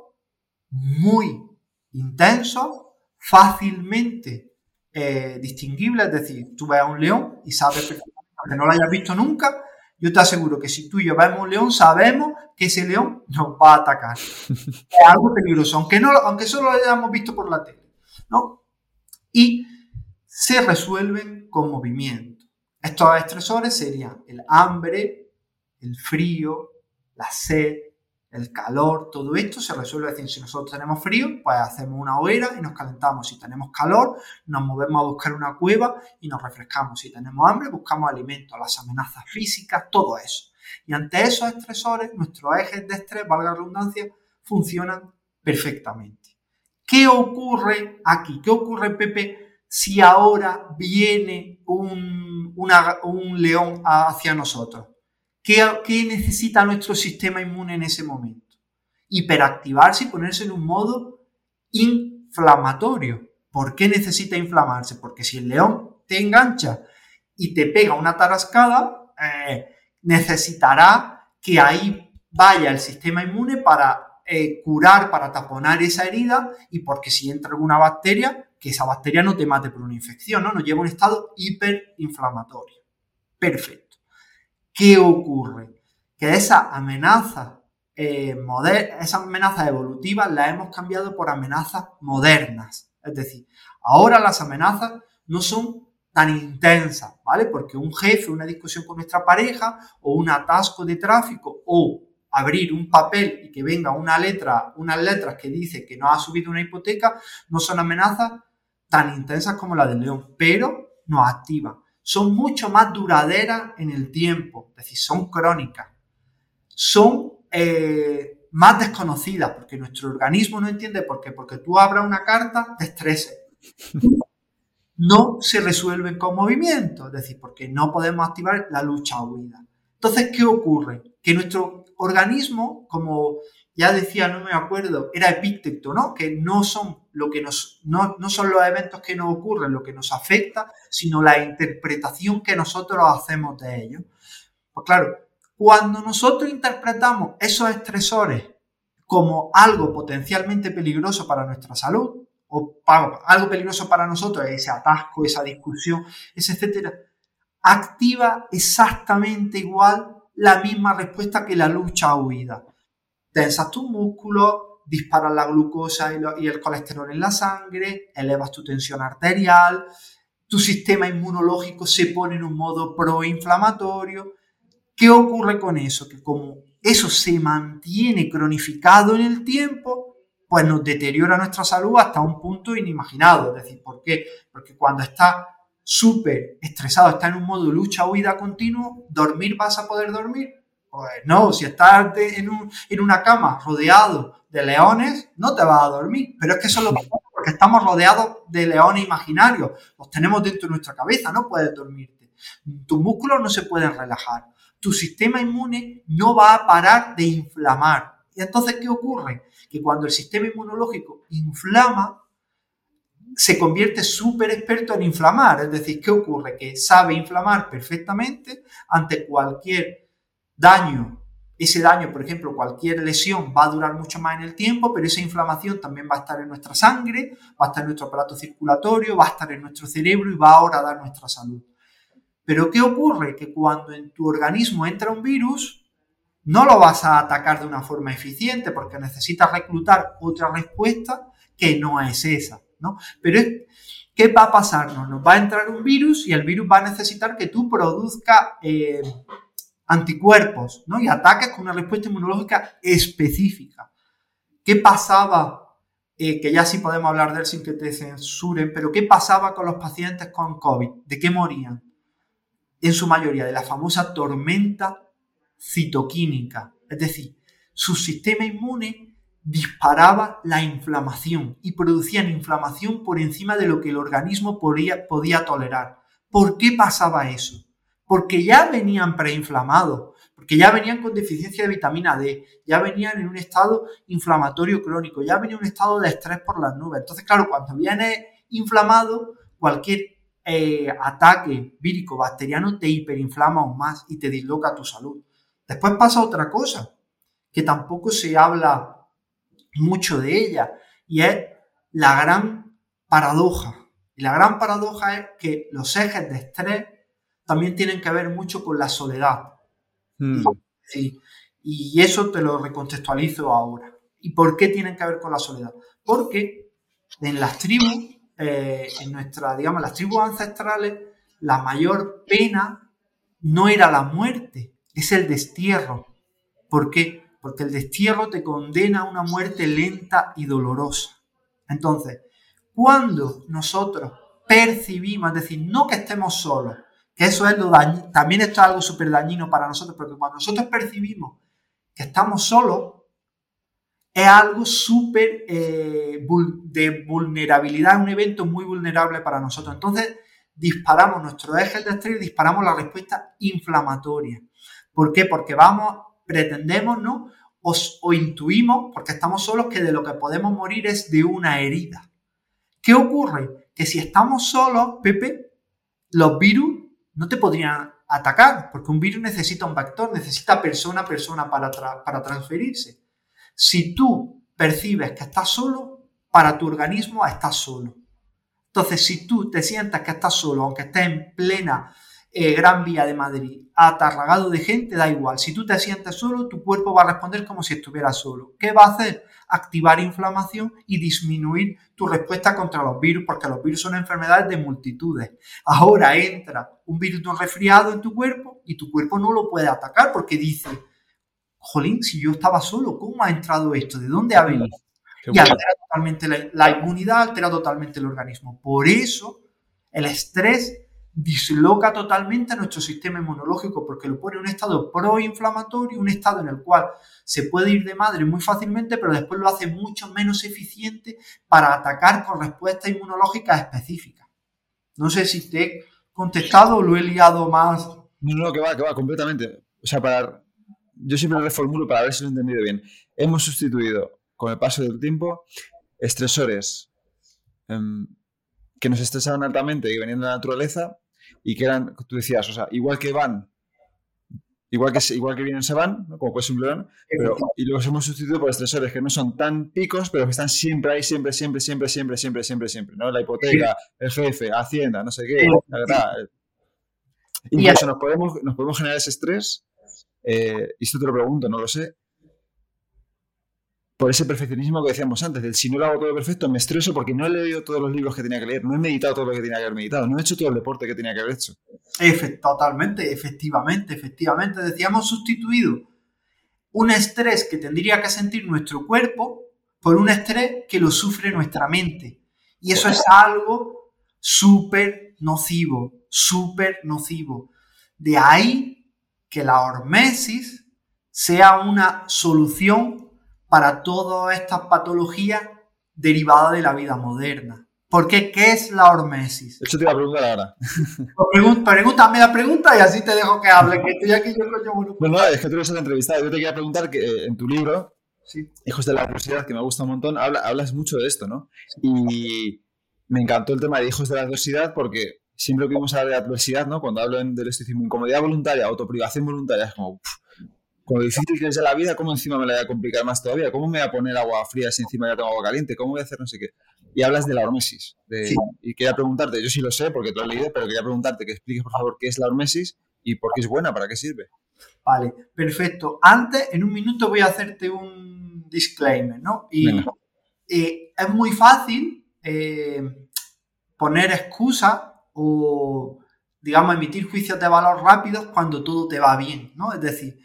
muy intensos, fácilmente eh, distinguibles, es decir, tú ves a un león y sabes perfectamente, aunque no lo hayas visto nunca, yo te aseguro que si tú y yo vemos un león, sabemos que ese león nos va a atacar. (laughs) es algo peligroso, aunque, no, aunque solo lo hayamos visto por la tele. ¿no? Y se resuelven con movimiento. Estos estresores serían el hambre, el frío, la sed, el calor, todo esto se resuelve. Es decir, si nosotros tenemos frío, pues hacemos una hoguera y nos calentamos. Si tenemos calor, nos movemos a buscar una cueva y nos refrescamos. Si tenemos hambre, buscamos alimentos, las amenazas físicas, todo eso. Y ante esos estresores, nuestros ejes de estrés, valga la redundancia, funcionan perfectamente. ¿Qué ocurre aquí? ¿Qué ocurre, Pepe, si ahora viene un, león hacia nosotros? ¿Qué, necesita nuestro sistema inmune en ese momento? Hiperactivarse y ponerse en un modo inflamatorio. ¿Por qué necesita inflamarse? Porque si el león te engancha y te pega una tarascada, eh, necesitará que ahí vaya el sistema inmune para eh, curar, para taponar esa herida y porque si entra alguna bacteria, que esa bacteria no te mate por una infección, ¿no? Nos lleva a un estado hiperinflamatorio. Perfecto. ¿Qué ocurre? Que esa amenaza, eh, esa amenaza evolutiva la hemos cambiado por amenazas modernas. Es decir, ahora las amenazas no son tan intensas, ¿vale? Porque un jefe, una discusión con nuestra pareja o un atasco de tráfico o abrir un papel y que venga una letra, unas letras que dice que no ha subido una hipoteca, no son amenazas tan intensas como la del león, pero nos activan. Son mucho más duraderas en el tiempo, es decir, son crónicas. Son eh, más desconocidas, porque nuestro organismo no entiende por qué. Porque tú abras una carta de estrés. No se resuelven con movimiento, es decir, porque no podemos activar la lucha huida. Entonces, ¿qué ocurre? Que nuestro organismo, como ya decía, no me acuerdo, era epícteto, ¿no? Que no son lo que nos, no, no son los eventos que nos ocurren lo que nos afecta, sino la interpretación que nosotros hacemos de ellos. Pues claro, cuando nosotros interpretamos esos estresores como algo potencialmente peligroso para nuestra salud, o algo peligroso para nosotros, ese atasco, esa discusión, ese etcétera, activa exactamente igual la misma respuesta que la lucha o huida tensas tus músculos, disparas la glucosa y, el colesterol en la sangre, elevas tu tensión arterial, tu sistema inmunológico se pone en un modo proinflamatorio. ¿Qué ocurre con eso? Que como eso se mantiene cronificado en el tiempo, pues nos deteriora nuestra salud hasta un punto inimaginado. Es decir, ¿por qué? Porque cuando estás súper estresado, estás en un modo lucha-huida continuo, dormir vas a poder dormir, pues no, si estás en, una cama rodeado de leones, no te vas a dormir. Pero es que eso es lo que pasa porque estamos rodeados de leones imaginarios. Los tenemos dentro de nuestra cabeza, no puedes dormirte. Tus músculos no se pueden relajar. Tu sistema inmune no va a parar de inflamar. Y entonces, ¿qué ocurre? Que cuando el sistema inmunológico inflama, se convierte súper experto en inflamar. Es decir, ¿qué ocurre? Que sabe inflamar perfectamente ante cualquier daño. Ese daño, por ejemplo, cualquier lesión va a durar mucho más en el tiempo, pero esa inflamación también va a estar en nuestra sangre, va a estar en nuestro aparato circulatorio, va a estar en nuestro cerebro y va a dar nuestra salud. Pero ¿qué ocurre? Que cuando en tu organismo entra un virus, no lo vas a atacar de una forma eficiente porque necesitas reclutar otra respuesta que no es esa, ¿no? Pero ¿qué va a pasar? Nos va a entrar un virus y el virus va a necesitar que tú produzcas eh, anticuerpos ¿no? y ataques con una respuesta inmunológica específica. ¿Qué pasaba? Eh, que ya sí podemos hablar de él sin que te censuren, pero ¿qué pasaba con los pacientes con COVID? ¿De qué morían? En su mayoría de la famosa tormenta citoquímica. Es decir, su sistema inmune disparaba la inflamación y producían inflamación por encima de lo que el organismo podía, podía tolerar. ¿Por qué pasaba eso? porque ya venían preinflamados, porque ya venían con deficiencia de vitamina D, ya venían en un estado inflamatorio crónico, ya venía en un estado de estrés por las nubes. Entonces, claro, cuando viene inflamado, cualquier eh, ataque vírico bacteriano te hiperinflama aún más y te disloca tu salud. Después pasa otra cosa, que tampoco se habla mucho de ella, y es la gran paradoja. Y la gran paradoja es que los ejes de estrés también tienen que ver mucho con la soledad. Hmm. y eso te lo recontextualizo ahora. ¿Y por qué tienen que ver con la soledad? Porque en las tribus, eh, en nuestra, digamos, las tribus ancestrales, la mayor pena no era la muerte, es el destierro. ¿Por qué? Porque el destierro te condena a una muerte lenta y dolorosa. Entonces, cuando nosotros percibimos, es decir, no que estemos solos, eso es lo dañino. También esto es algo súper dañino para nosotros, porque cuando nosotros percibimos que estamos solos, es algo súper eh, de vulnerabilidad, un evento muy vulnerable para nosotros. Entonces, disparamos nuestro eje de estrés y disparamos la respuesta inflamatoria. ¿Por qué? Porque vamos, pretendemos, ¿no? o intuimos, porque estamos solos, que de lo que podemos morir es de una herida. ¿Qué ocurre? Que si estamos solos, Pepe, los virus no te podrían atacar, porque un virus necesita un vector, necesita persona a persona para, para transferirse. Si tú percibes que estás solo, para tu organismo estás solo. Entonces, si tú te sientas que estás solo, aunque estés en plena eh, Gran Vía de Madrid, atarragado de gente, da igual. Si tú te sientes solo, tu cuerpo va a responder como si estuviera solo. ¿Qué va a hacer? Activar inflamación y disminuir tu respuesta contra los virus, porque los virus son enfermedades de multitudes. Ahora entra un virus un resfriado en tu cuerpo y tu cuerpo no lo puede atacar porque dice, jolín, si yo estaba solo, ¿cómo ha entrado esto? ¿De dónde ha venido? y altera totalmente la, la inmunidad, altera totalmente el organismo. Por eso el estrés disloca totalmente nuestro sistema inmunológico porque lo pone en un estado proinflamatorio, un estado en el cual se puede ir de madre muy fácilmente, pero después lo hace mucho menos eficiente para atacar con respuestas inmunológicas específicas. No sé si te he contestado o lo he liado más. No, no, que va, que va, completamente. O sea, para. Yo siempre reformulo para ver si lo he entendido bien. Hemos sustituido, con el paso del tiempo, estresores em, que nos estresaban altamente y venían de la naturaleza y que eran, tú decías, o sea, igual que van, igual que, igual que vienen se van, como puede ser un león, pero, y los hemos sustituido por estresores que no son tan picos, pero que están siempre ahí, siempre, siempre, siempre, siempre, siempre, siempre, siempre, ¿no? La hipoteca, el jefe, Hacienda, no sé qué, la verdad. Incluso nos podemos, nos podemos generar ese estrés, eh, y esto te lo pregunto, no lo sé, por ese perfeccionismo que decíamos antes, del si no lo hago todo perfecto, me estreso porque no he leído todos los libros que tenía que leer, no he meditado todo lo que tenía que haber meditado, no he hecho todo el deporte que tenía que haber hecho. totalmente, efectivamente, efectivamente. Decíamos sustituido un estrés que tendría que sentir nuestro cuerpo por un estrés que lo sufre nuestra mente. Y eso es algo súper nocivo, súper nocivo. De ahí que la hormesis sea una solución para todas estas patologías derivadas de la vida moderna. ¿Por qué? ¿Qué es la hormesis? Eso te iba a preguntar ahora. (laughs) pregúntame la pregunta y así te dejo que hable, que estoy aquí yo coño bueno. No, es que tú eres la entrevistada. Yo te quería preguntar que eh, en tu libro, Hijos de la Adversidad, que me gusta un montón, hablas mucho de esto, ¿no? Y me encantó el tema de Hijos de la Adversidad porque siempre que vimos hablar de adversidad, ¿no? Cuando hablo del estoicismo, incomodidad voluntaria, autoprivación voluntaria, es como, con lo difícil que es la vida, ¿cómo encima me la voy a complicar más todavía? ¿Cómo me voy a poner agua fría si encima ya tengo agua caliente? ¿Cómo voy a hacer no sé qué? Y hablas de la hormesis. Y quería preguntarte, yo sí lo sé porque tú lo has leído, pero quería preguntarte que expliques por favor qué es la hormesis y por qué es buena, para qué sirve. Vale, perfecto. Antes, en un minuto voy a hacerte un disclaimer, ¿no? Y eh, es muy fácil eh, poner excusas o, digamos, emitir juicios de valor rápidos cuando todo te va bien, ¿no? Es decir,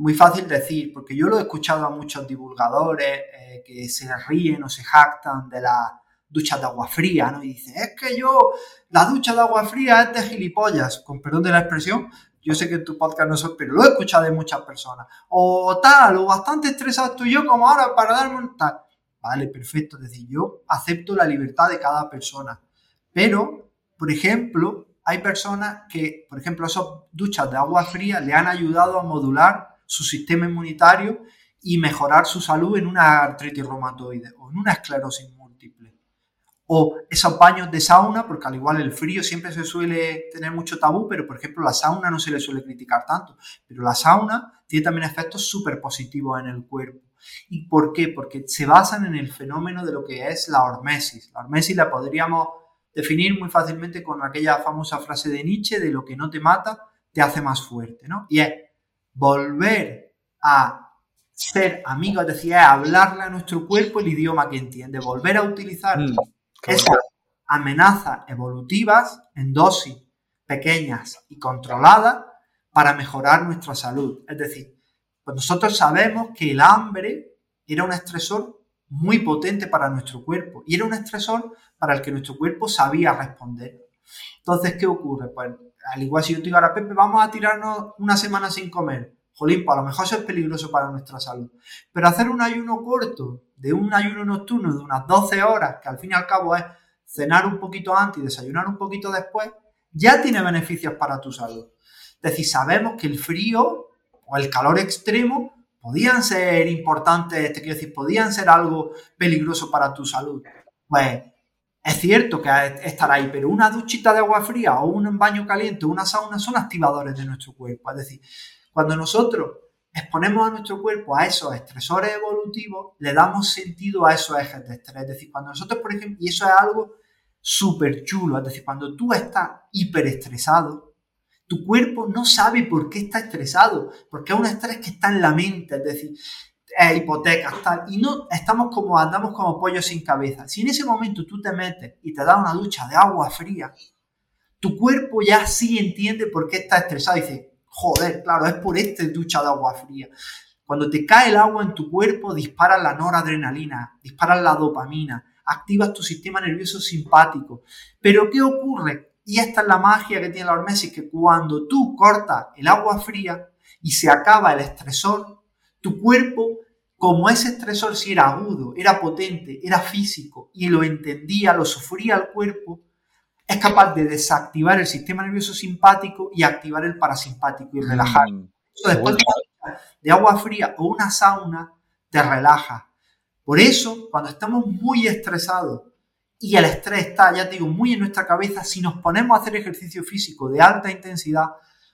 muy fácil decir, porque yo lo he escuchado a muchos divulgadores eh, que se ríen o se jactan de las duchas de agua fría, ¿no? Y dicen, es que yo, la ducha de agua fría es de gilipollas, con perdón de la expresión, yo sé que en tu podcast no soy, pero lo he escuchado de muchas personas. O tal, o bastante estresado tú y yo como ahora para darme un tal. Vale, perfecto. Es decir, yo acepto la libertad de cada persona. Pero, por ejemplo, hay personas que, por ejemplo, esas duchas de agua fría le han ayudado a modular su sistema inmunitario y mejorar su salud en una artritis reumatoide o en una esclerosis múltiple. O esos baños de sauna, porque al igual el frío siempre se suele tener mucho tabú, pero por ejemplo la sauna no se le suele criticar tanto, pero la sauna tiene también efectos súper positivos en el cuerpo. ¿Y por qué? Porque se basan en el fenómeno de lo que es la hormesis. La hormesis la podríamos definir muy fácilmente con aquella famosa frase de Nietzsche de lo que no te mata te hace más fuerte, ¿no? Y es volver a ser amigos, es decir, hablarle a nuestro cuerpo el idioma que entiende, volver a utilizar mm, esas amenazas evolutivas en dosis pequeñas y controladas para mejorar nuestra salud. Es decir, pues nosotros sabemos que el hambre era un estresor muy potente para nuestro cuerpo y era un estresor para el que nuestro cuerpo sabía responder. Entonces, ¿qué ocurre? Pues al igual si yo te digo ahora, Pepe, vamos a tirarnos una semana sin comer. Jolín, pues a lo mejor eso es peligroso para nuestra salud. Pero hacer un ayuno corto, de un ayuno nocturno de unas 12 horas, que al fin y al cabo es cenar un poquito antes y desayunar un poquito después, ya tiene beneficios para tu salud. Es decir, sabemos que el frío o el calor extremo podían ser importantes, te podían ser algo peligroso para tu salud. Pues es cierto que estará ahí, pero una duchita de agua fría o un baño caliente o una sauna son activadores de nuestro cuerpo. Es decir, cuando nosotros exponemos a nuestro cuerpo a esos estresores evolutivos, le damos sentido a esos ejes de estrés. Es decir, cuando nosotros, por ejemplo, y eso es algo súper chulo, es decir, cuando tú estás hiperestresado, tu cuerpo no sabe por qué está estresado, porque es un estrés que está en la mente, es decir, es hipotecas, tal, y no estamos como, andamos como pollos sin cabeza. Si en ese momento tú te metes y te das una ducha de agua fría, tu cuerpo ya sí entiende por qué está estresado dice, joder, claro, es por este ducha de agua fría. Cuando te cae el agua en tu cuerpo, disparas la noradrenalina, disparas la dopamina, activas tu sistema nervioso simpático. Pero ¿qué ocurre? Y esta es la magia que tiene la hormesis, que cuando tú cortas el agua fría y se acaba el estresor, tu cuerpo, como ese estresor si era agudo, era potente, era físico y lo entendía, lo sufría el cuerpo, es capaz de desactivar el sistema nervioso simpático y activar el parasimpático y relajar. Mm, después de agua fría o una sauna, te relaja. Por eso, cuando estamos muy estresados y el estrés está, ya te digo, muy en nuestra cabeza, si nos ponemos a hacer ejercicio físico de alta intensidad,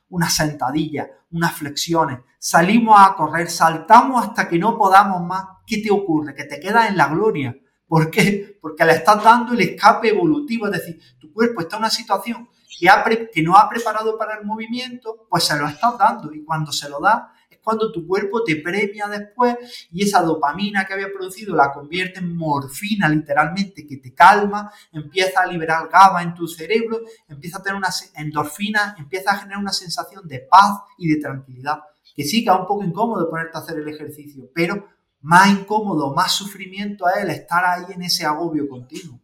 una sentadilla, unas flexiones, salimos a correr, saltamos hasta que no podamos más, ¿qué te ocurre? Que te quedas en la gloria ¿Por qué? Porque le estás dando el escape evolutivo, es decir, tu cuerpo está en una situación que, que no ha preparado para el movimiento, pues se lo estás dando y cuando se lo da cuando tu cuerpo te premia después y esa dopamina que había producido la convierte en morfina literalmente que te calma, empieza a liberar GABA en tu cerebro, empieza a tener una endorfina, empieza a generar una sensación de paz y de tranquilidad. Que sí que es un poco incómodo ponerte a hacer el ejercicio, pero más incómodo, más sufrimiento a él estar ahí en ese agobio continuo.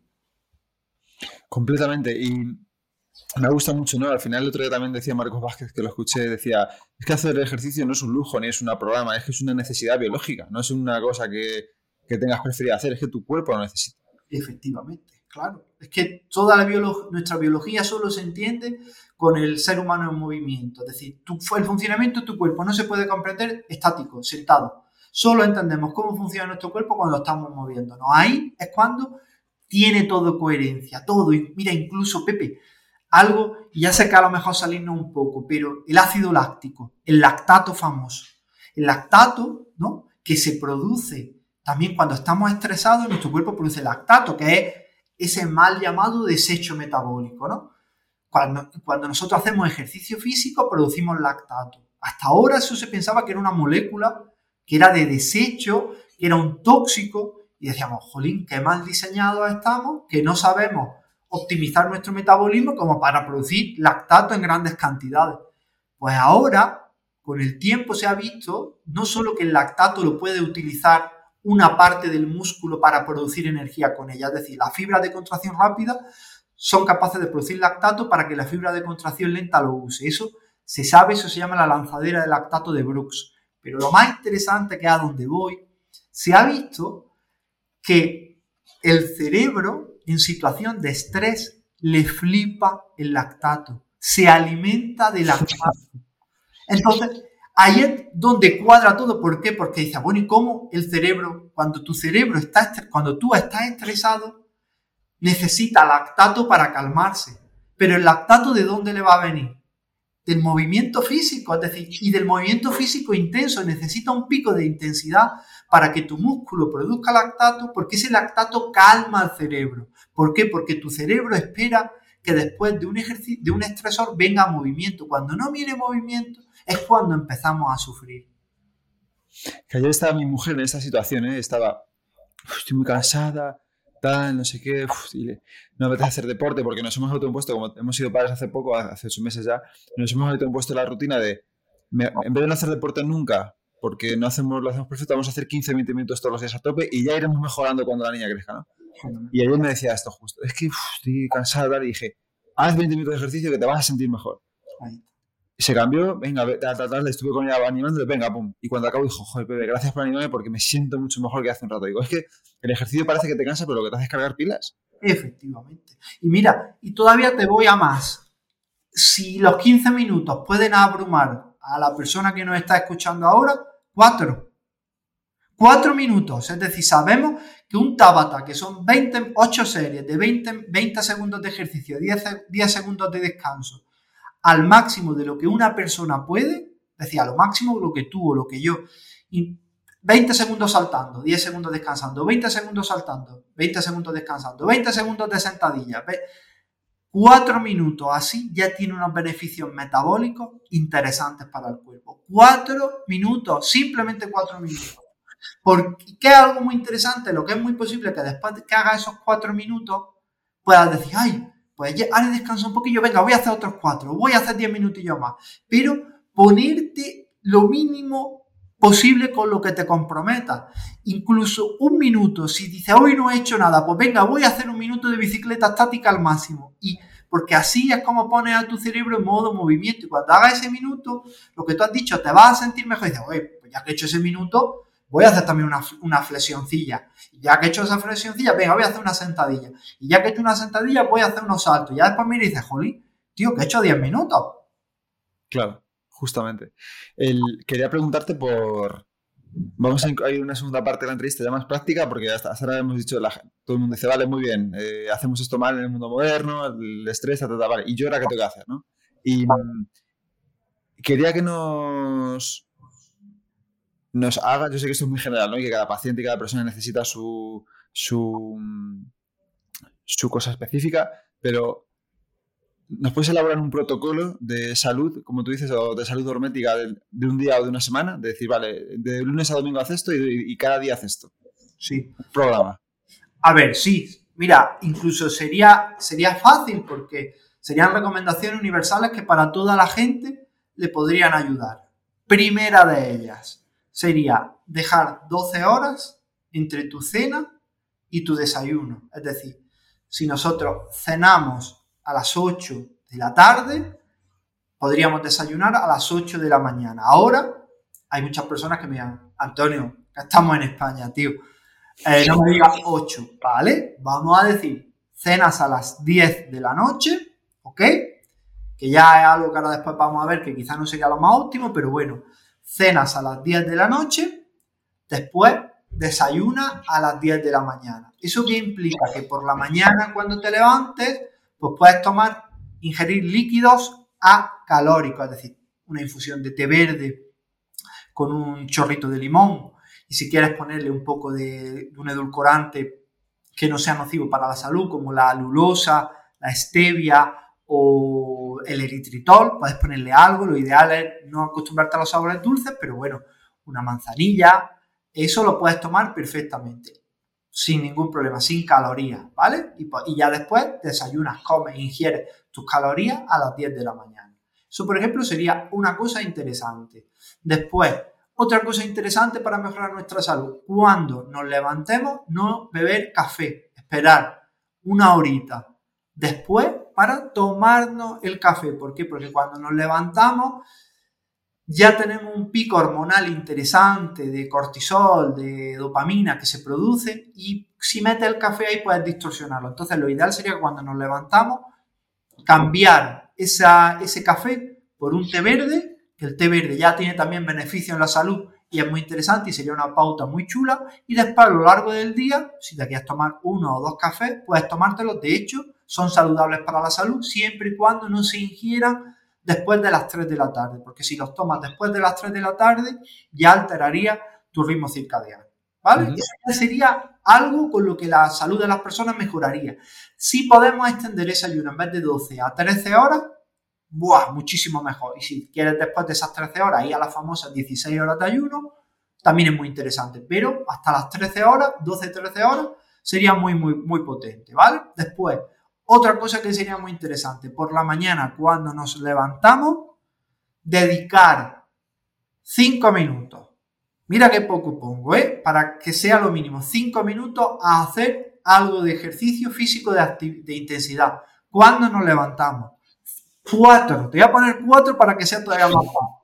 Completamente. Me gusta mucho, ¿no? Al final el otro día también decía Marcos Vázquez, que lo escuché, decía, es que hacer ejercicio no es un lujo ni es una programa, es que es una necesidad biológica, no es una cosa que, que tengas preferida hacer, es que tu cuerpo lo necesita. Efectivamente, claro. Es que toda la nuestra biología solo se entiende con el ser humano en movimiento. Es decir, el funcionamiento de tu cuerpo no se puede comprender estático, sentado. Solo entendemos cómo funciona nuestro cuerpo cuando estamos moviéndonos. Ahí es cuando tiene todo coherencia, todo. Mira, incluso Pepe, algo, y ya sé que a lo mejor salirnos un poco, pero el ácido láctico, el lactato famoso. El lactato, ¿no? Que se produce también cuando estamos estresados, nuestro cuerpo produce lactato, que es ese mal llamado desecho metabólico, ¿no? Cuando, cuando nosotros hacemos ejercicio físico, producimos lactato. Hasta ahora eso se pensaba que era una molécula que era de desecho, que era un tóxico, y decíamos, jolín, qué mal diseñados estamos, que no sabemos optimizar nuestro metabolismo como para producir lactato en grandes cantidades. Pues ahora, con el tiempo se ha visto, no solo que el lactato lo puede utilizar una parte del músculo para producir energía con ella, es decir, las fibras de contracción rápida son capaces de producir lactato para que la fibra de contracción lenta lo use. Eso se sabe, eso se llama la lanzadera de lactato de Brooks. Pero lo más interesante que a donde voy, se ha visto que el cerebro en situación de estrés le flipa el lactato, se alimenta del lactato. Entonces, ahí es donde cuadra todo. ¿Por qué? Porque dice, bueno, ¿y cómo el cerebro, cuando tu cerebro está, cuando tú estás estresado, necesita lactato para calmarse? Pero el lactato, ¿de dónde le va a venir? del movimiento físico, es decir, y del movimiento físico intenso. Necesita un pico de intensidad para que tu músculo produzca lactato, porque ese lactato calma al cerebro. ¿Por qué? Porque tu cerebro espera que después de un, ejercicio, de un estresor venga movimiento. Cuando no viene movimiento es cuando empezamos a sufrir. Que ayer estaba mi mujer en esta situación, ¿eh? estaba, estoy muy cansada, tal, no sé qué, no me apetece hacer deporte porque nos hemos autoimpuesto, como hemos sido padres hace poco, hace ocho meses ya, nos hemos autoimpuesto la rutina de, en vez de no hacer deporte nunca, porque no hacemos, lo hacemos perfecto, vamos a hacer 15, 20 minutos todos los días a tope y ya iremos mejorando cuando la niña crezca, ¿no? Y ayer me decía esto justo, es que estoy cansado y dije, haz 20 minutos de ejercicio que te vas a sentir mejor se cambió, venga, tal, tal, estuve con ella animándole, venga, pum. Y cuando acabo dijo, joder, Pepe, gracias por animarme porque me siento mucho mejor que hace un rato. Digo, es que el ejercicio parece que te cansa, pero lo que te hace es cargar pilas. Efectivamente. Y mira, y todavía te voy a más. Si los 15 minutos pueden abrumar a la persona que nos está escuchando ahora, cuatro. Cuatro minutos, es decir, sabemos que un Tabata, que son 20, 8 series de 20, 20 segundos de ejercicio, 10, 10 segundos de descanso, al máximo de lo que una persona puede, decía, lo máximo lo que tú o lo que yo, y 20 segundos saltando, 10 segundos descansando, 20 segundos saltando, 20 segundos descansando, 20 segundos de sentadilla, 4 minutos así ya tiene unos beneficios metabólicos interesantes para el cuerpo. 4 minutos, simplemente 4 minutos. Porque ¿qué es algo muy interesante, lo que es muy posible que después de que haga esos 4 minutos puedas decir, ay, pues ya, ahora descanso un poquillo, venga, voy a hacer otros 4, voy a hacer 10 minutillos más. Pero ponerte lo mínimo posible con lo que te comprometa. Incluso un minuto, si dices, hoy no he hecho nada, pues venga, voy a hacer un minuto de bicicleta estática al máximo. Y porque así es como pones a tu cerebro en modo movimiento. Y cuando hagas ese minuto, lo que tú has dicho, te vas a sentir mejor. Y dices, oye, pues ya que he hecho ese minuto, voy a hacer también una, una flexioncilla. Y ya que he hecho esa flexioncilla, venga, voy a hacer una sentadilla. Y ya que he hecho una sentadilla, voy a hacer unos saltos. Y ya después me dices, jolín, tío, que he hecho 10 minutos. Claro, justamente. quería preguntarte por... Vamos a ir una segunda parte de la entrevista ya más práctica, porque hasta, ahora hemos dicho, la, todo el mundo dice, vale, muy bien, eh, hacemos esto mal en el mundo moderno, el estrés, ta, vale, y yo ahora qué tengo que hacer, ¿no? Y mm, quería que nos, nos haga, yo sé que esto es muy general, ¿no? Y que cada paciente y cada persona necesita su, su, su cosa específica, pero ¿nos puedes elaborar un protocolo de salud, como tú dices, o de salud hormética de, un día o de una semana? De decir, vale, de lunes a domingo haces esto y, cada día haces esto. Sí. Programa. A ver, sí. Mira, incluso sería, sería fácil porque serían recomendaciones universales que para toda la gente le podrían ayudar. Primera de ellas, sería dejar 12 horas entre tu cena y tu desayuno. Es decir, si nosotros cenamos a las 8 de la tarde, podríamos desayunar a las 8 de la mañana. Ahora hay muchas personas que me digan, Antonio, estamos en España, tío. Eh, no me digas 8, ¿vale? Vamos a decir, cenas a las 10 de la noche, ¿ok? Que ya es algo que ahora después vamos a ver que quizás no sería lo más óptimo, pero bueno, cenas a las 10 de la noche, después desayuna a las 10 de la mañana. ¿Eso qué implica? Que por la mañana cuando te levantes, pues puedes tomar, ingerir líquidos acalóricos, es decir, una infusión de té verde con un chorrito de limón. Y si quieres ponerle un poco de, un edulcorante que no sea nocivo para la salud, como la alulosa, la stevia o el eritritol, puedes ponerle algo, lo ideal es no acostumbrarte a los sabores dulces, pero bueno, una manzanilla, eso lo puedes tomar perfectamente, sin ningún problema, sin calorías, ¿vale? Y, y ya después desayunas, comes, ingieres tus calorías a las 10 de la mañana. Eso, por ejemplo, sería una cosa interesante. Después, otra cosa interesante para mejorar nuestra salud, cuando nos levantemos, no beber café, esperar una horita. Después, para tomarnos el café. ¿Por qué? Porque cuando nos levantamos ya tenemos un pico hormonal interesante de cortisol, de dopamina que se produce y si metes el café ahí puedes distorsionarlo. Entonces lo ideal sería que cuando nos levantamos cambiar ese café por un té verde, que el té verde ya tiene también beneficio en la salud y es muy interesante y sería una pauta muy chula. Y después a lo largo del día, si te quieres tomar uno o dos cafés, puedes tomártelos. De hecho, son saludables para la salud siempre y cuando no se ingieran después de las 3 de la tarde, porque si los tomas después de las 3 de la tarde ya alteraría tu ritmo circadiano. ¿Vale? Eso sería algo con lo que la salud de las personas mejoraría. Si podemos extender ese ayuno en vez de 12 a 13 horas, ¡buah! Muchísimo mejor. Y si quieres después de esas 13 horas ir a las famosas 16 horas de ayuno, también es muy interesante. Pero hasta las 13 horas, 12-13 horas, sería muy, muy, muy potente, ¿vale? Después, otra cosa que sería muy interesante, por la mañana cuando nos levantamos, dedicar 5 minutos. Mira qué poco pongo, ¿eh? Para que sea lo mínimo, 5 minutos a hacer algo de ejercicio físico de, intensidad. Cuando nos levantamos. 4. Te voy a poner 4 para que sea todavía más fácil.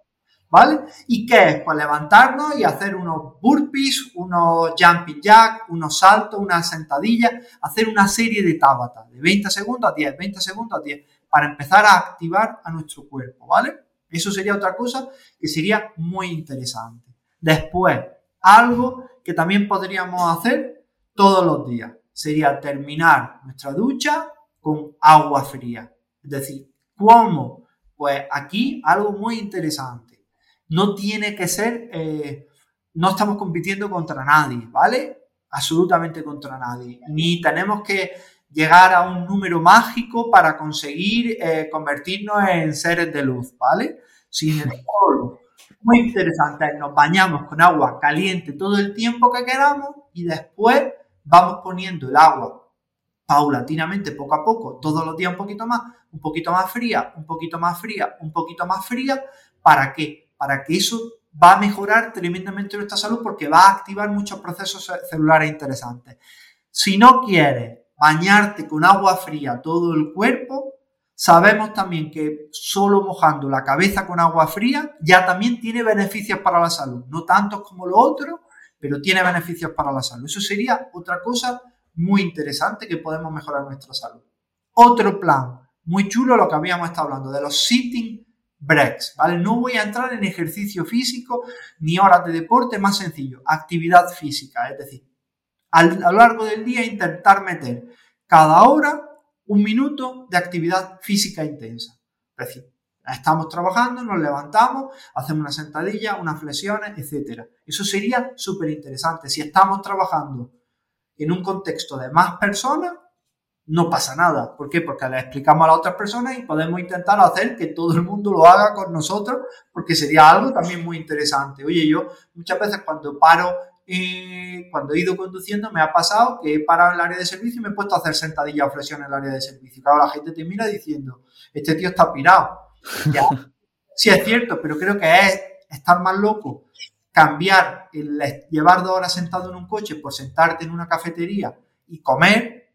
¿Vale? ¿Y qué es? Pues levantarnos y hacer unos burpees, unos jumping jack, unos saltos, una sentadilla, hacer una serie de tabata de 20 segundos a 10, 20 segundos a 10, para empezar a activar a nuestro cuerpo, ¿vale? Eso sería otra cosa que sería muy interesante. Después, Algo que también podríamos hacer todos los días sería terminar nuestra ducha con agua fría. Es decir, ¿cómo? Pues aquí algo muy interesante. No tiene que ser, eh, no estamos compitiendo contra nadie, ¿vale? Absolutamente contra nadie. Ni tenemos que llegar a un número mágico para conseguir eh, convertirnos en seres de luz, ¿vale? Sin embargo, muy interesante, nos bañamos con agua caliente todo el tiempo que queramos y después vamos poniendo el agua paulatinamente, poco a poco, todos los días un poquito más, un poquito más fría, un poquito más fría, un poquito más fría. ¿Para qué? Para que eso va a mejorar tremendamente nuestra salud porque va a activar muchos procesos celulares interesantes. Si no quieres bañarte con agua fría todo el cuerpo, sabemos también que solo mojando la cabeza con agua fría ya también tiene beneficios para la salud, no tantos como lo otro, pero tiene beneficios para la salud. Eso sería otra cosa muy interesante que podemos mejorar nuestra salud. Otro plan muy chulo, lo que habíamos estado hablando, de los sitting breaks, ¿vale? No voy a entrar en ejercicio físico ni horas de deporte, más sencillo, actividad física, es decir, a lo largo del día intentar meter cada hora un minuto de actividad física intensa. Es decir, estamos trabajando, nos levantamos, hacemos una sentadilla, unas flexiones, etc. Eso sería súper interesante. Si estamos trabajando en un contexto de más personas, no pasa nada. ¿Por qué? Porque le explicamos a las otras personas y podemos intentar hacer que todo el mundo lo haga con nosotros, porque sería algo también muy interesante. Oye, yo muchas veces cuando paro, eh, cuando he ido conduciendo, me ha pasado que he parado en el área de servicio y me he puesto a hacer sentadillas o flexión en el área de servicio. Claro, la gente te mira diciendo, este tío está pirado. (laughs) Ya. Sí, es cierto, pero creo que es estar más loco cambiar el llevar dos horas sentado en un coche por sentarte en una cafetería y comer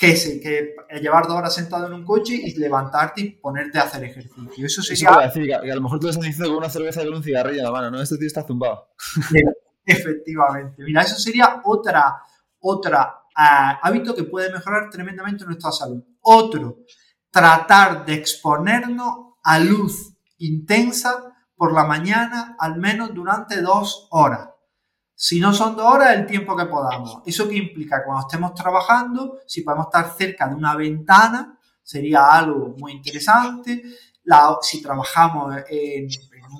que, se, que llevar dos horas sentado en un coche y levantarte y ponerte a hacer ejercicio. Eso sería... decir, que a lo mejor tú lo estás diciendo con una cerveza y con un cigarrillo en la mano, ¿no? Este tío está zumbado. Efectivamente. Mira, eso sería otra, otra uh, hábito que puede mejorar tremendamente nuestra salud. Otro, tratar de exponernos a luz intensa por la mañana al menos durante dos horas. Si no son dos horas, el tiempo que podamos. ¿Eso qué implica? Cuando estemos trabajando, si podemos estar cerca de una ventana, sería algo muy interesante. si trabajamos en,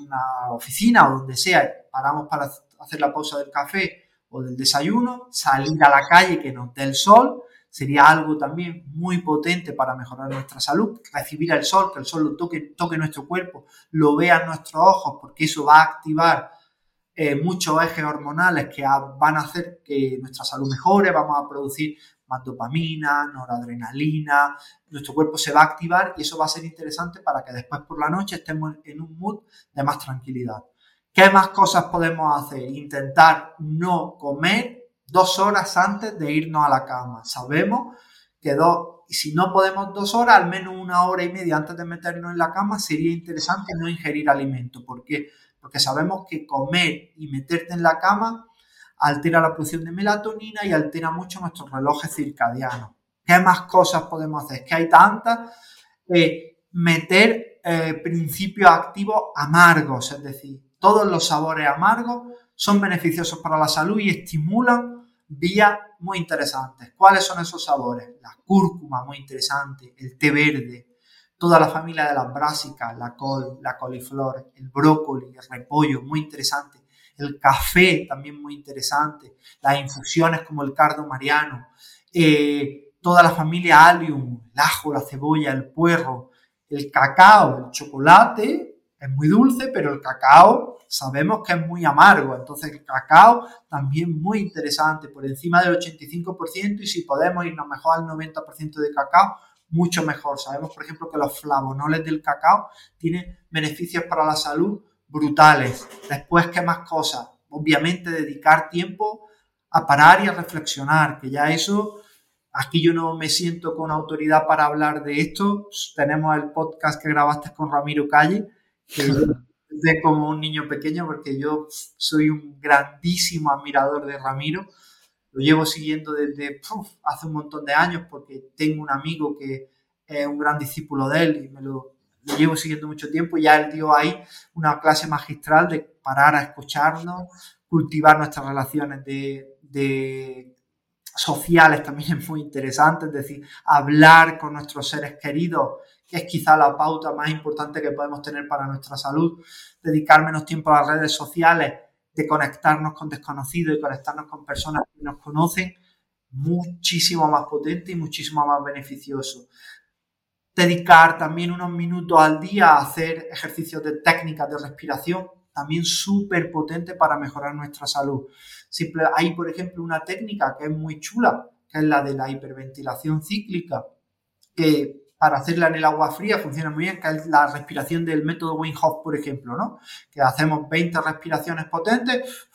una oficina o donde sea, paramos para hacer la pausa del café o del desayuno, salir a la calle que nos dé el sol, sería algo también muy potente para mejorar nuestra salud, recibir el sol, que el sol toque, toque nuestro cuerpo, lo vean nuestros ojos, porque eso va a activar eh, muchos ejes hormonales que van a hacer que nuestra salud mejore, vamos a producir más dopamina, noradrenalina, nuestro cuerpo se va a activar y eso va a ser interesante para que después por la noche estemos en un mood de más tranquilidad. ¿Qué más cosas podemos hacer? Intentar no comer dos horas antes de irnos a la cama. Sabemos que dos, si no podemos dos horas, al menos una hora y media antes de meternos en la cama, sería interesante no ingerir alimento. ¿Por qué? Porque sabemos que comer y meterte en la cama altera la producción de melatonina y altera mucho nuestros relojes circadianos. ¿Qué más cosas podemos hacer? Es que hay tantas. Eh, meter eh, principios activos amargos, es decir, todos los sabores amargos son beneficiosos para la salud y estimulan vías muy interesantes. ¿Cuáles son esos sabores? La cúrcuma, muy interesante, el té verde, toda la familia de las brásicas, la col, la coliflor, el brócoli, el repollo, muy interesante. El café, también muy interesante. Las infusiones como el cardo mariano. Eh, toda la familia allium, el ajo, la cebolla, el puerro, el cacao, el chocolate, es muy dulce, pero el cacao sabemos que es muy amargo, entonces el cacao también muy interesante, por encima del 85% y si podemos irnos mejor al 90% de cacao, mucho mejor. Sabemos, por ejemplo, que los flavonoles del cacao tienen beneficios para la salud brutales. Después, ¿qué más cosas? Obviamente, dedicar tiempo a parar y a reflexionar, que ya eso, aquí yo no me siento con autoridad para hablar de esto. Tenemos el podcast que grabaste con Ramiro Calle, que (laughs) de como un niño pequeño porque yo soy un grandísimo admirador de Ramiro. Lo llevo siguiendo desde hace un montón de años porque tengo un amigo que es un gran discípulo de él y me lo, llevo siguiendo mucho tiempo. Ya él dio ahí una clase magistral de parar a escucharnos, cultivar nuestras relaciones de, sociales también (laughs) es muy interesante, es decir, hablar con nuestros seres queridos, que es quizá la pauta más importante que podemos tener para nuestra salud, dedicar menos tiempo a las redes sociales, conectarnos con desconocidos y conectarnos con personas que nos conocen, muchísimo más potente y muchísimo más beneficioso. Dedicar también unos minutos al día a hacer ejercicios de técnicas de respiración, también súper potente para mejorar nuestra salud. Hay, por ejemplo, una técnica que es muy chula, que es la de la hiperventilación cíclica, que para hacerla en el agua fría funciona muy bien, que es la respiración del método Wim Hof, por ejemplo, ¿no? Que hacemos 20 respiraciones potentes.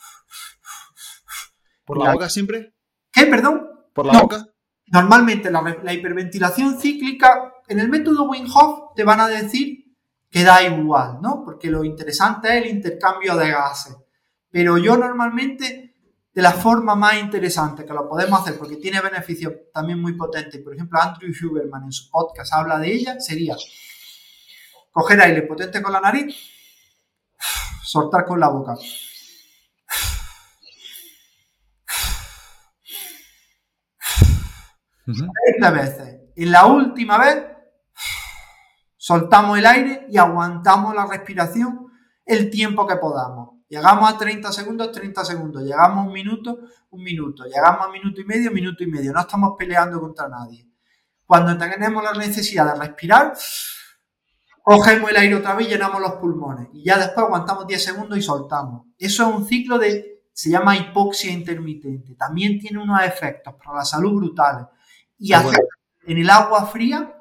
¿Por la, boca siempre? ¿Qué, perdón? ¿Por la boca? Normalmente la, la, hiperventilación cíclica, en el método Wim Hof te van a decir que da igual, ¿no? Porque lo interesante es el intercambio de gases. Pero yo normalmente, de la forma más interesante que lo podemos hacer, porque tiene beneficios también muy potentes, por ejemplo, Andrew Huberman en su podcast habla de ella, sería coger aire potente con la nariz, soltar con la boca. 20 veces. Y la última vez Soltamos el aire y aguantamos la respiración el tiempo que podamos. Llegamos a 30 segundos, 30 segundos. Llegamos a un minuto, un minuto. Llegamos a minuto y medio, minuto y medio. No estamos peleando contra nadie. Cuando tenemos la necesidad de respirar, cogemos el aire otra vez y llenamos los pulmones. Y ya después aguantamos 10 segundos y soltamos. Eso es un ciclo de, se llama hipoxia intermitente. También tiene unos efectos para la salud brutales. Y hacer en el agua fría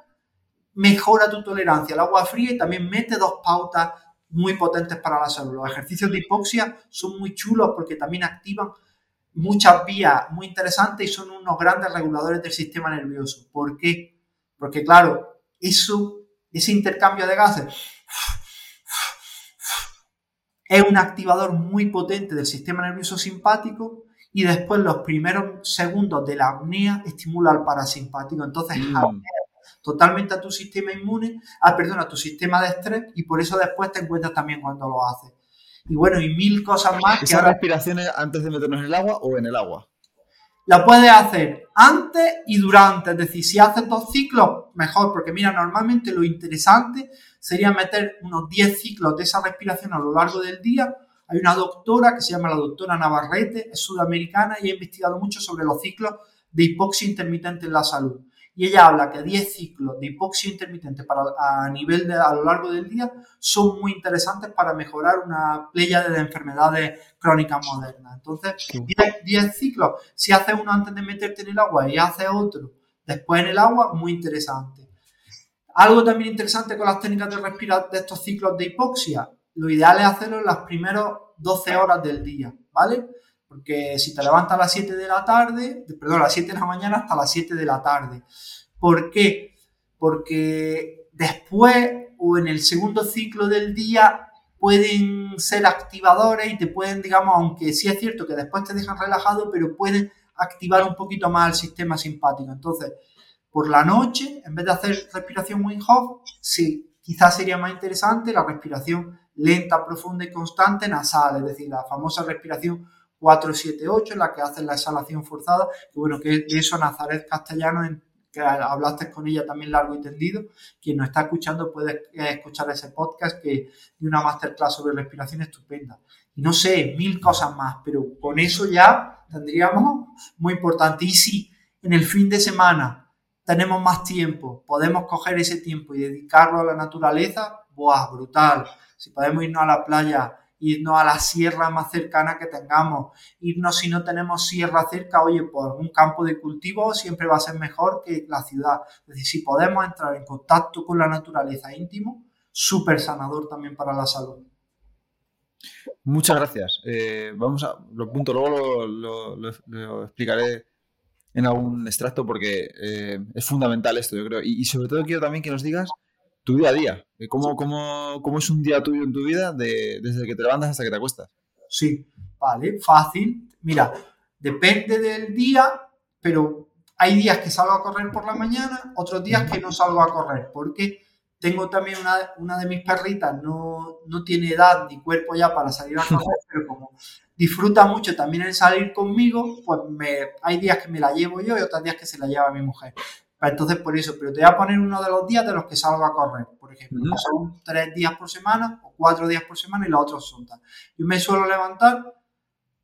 mejora tu tolerancia al agua fría y también mete dos pautas muy potentes para la salud. Los ejercicios de hipoxia son muy chulos porque también activan muchas vías muy interesantes y son unos grandes reguladores del sistema nervioso. ¿Por qué? Porque claro, eso, ese intercambio de gases es un activador muy potente del sistema nervioso simpático y después los primeros segundos de la apnea estimula al parasimpático. Entonces, mm totalmente a tu sistema inmune, ah, perdón, a tu sistema de estrés y por eso después te encuentras también cuando lo haces. Y bueno, y mil cosas más. ¿Esas respiraciones antes de meternos en el agua o en el agua? La puedes hacer antes y durante, es decir, si haces dos ciclos, mejor, porque mira, normalmente lo interesante sería meter unos 10 ciclos de esa respiración a lo largo del día. Hay una doctora que se llama la doctora Navarrete, es sudamericana y ha investigado mucho sobre los ciclos de hipoxia intermitente en la salud y ella habla que 10 ciclos de hipoxia intermitente para, a nivel de, a lo largo del día son muy interesantes para mejorar una playa de enfermedades crónicas modernas. Entonces, 10, ciclos, si haces uno antes de meterte en el agua y haces otro después en el agua, muy interesante. Algo también interesante con las técnicas de respirar de estos ciclos de hipoxia, lo ideal es hacerlo en las primeras 12 horas del día, ¿vale? Porque si te levantas a las 7 de la tarde, perdón, a las 7 de la mañana hasta las 7 de la tarde. ¿Por qué? Porque después o en el segundo ciclo del día pueden ser activadores y te pueden, digamos, aunque sí es cierto que después te dejan relajado, pero pueden activar un poquito más el sistema simpático. Entonces, por la noche, en vez de hacer respiración Wim Hof, sí, quizás sería más interesante la respiración lenta, profunda y constante nasal, es decir, la famosa respiración 478, en la que hacen la exhalación forzada, y bueno, que de eso Nazaret Castellano, que hablaste con ella también largo y tendido, quien nos está escuchando puede escuchar ese podcast que de una masterclass sobre respiración estupenda. Y no sé, mil cosas más, pero con eso ya tendríamos muy importante. Y si en el fin de semana tenemos más tiempo, podemos coger ese tiempo y dedicarlo a la naturaleza, ¡buah, brutal! Si podemos irnos a la playa irnos a la sierra más cercana que tengamos, irnos si no tenemos sierra cerca, oye, por un campo de cultivo siempre va a ser mejor que la ciudad. Es decir, si podemos entrar en contacto con la naturaleza íntimo, súper sanador también para la salud. Muchas gracias. Eh, vamos a, lo punto, luego lo, explicaré en algún extracto porque eh, es fundamental esto, yo creo. y, sobre todo quiero también que nos digas tu día a día. ¿Cómo, cómo, cómo es un día tuyo en tu vida desde que te levantas hasta que te acuestas? Sí, vale, fácil. Mira, depende del día, pero hay días que salgo a correr por la mañana, otros días que no salgo a correr, porque tengo también una, una de mis perritas, no, no, tiene edad ni cuerpo ya para salir a (laughs) correr, pero como disfruta mucho también el salir conmigo, pues me, hay días que me la llevo yo y otros días que se la lleva mi mujer. Pues entonces, por eso, pero te voy a poner uno de los días de los que salgo a correr, por ejemplo. Son tres días por semana o cuatro días por semana y los otros son tal. Yo me suelo levantar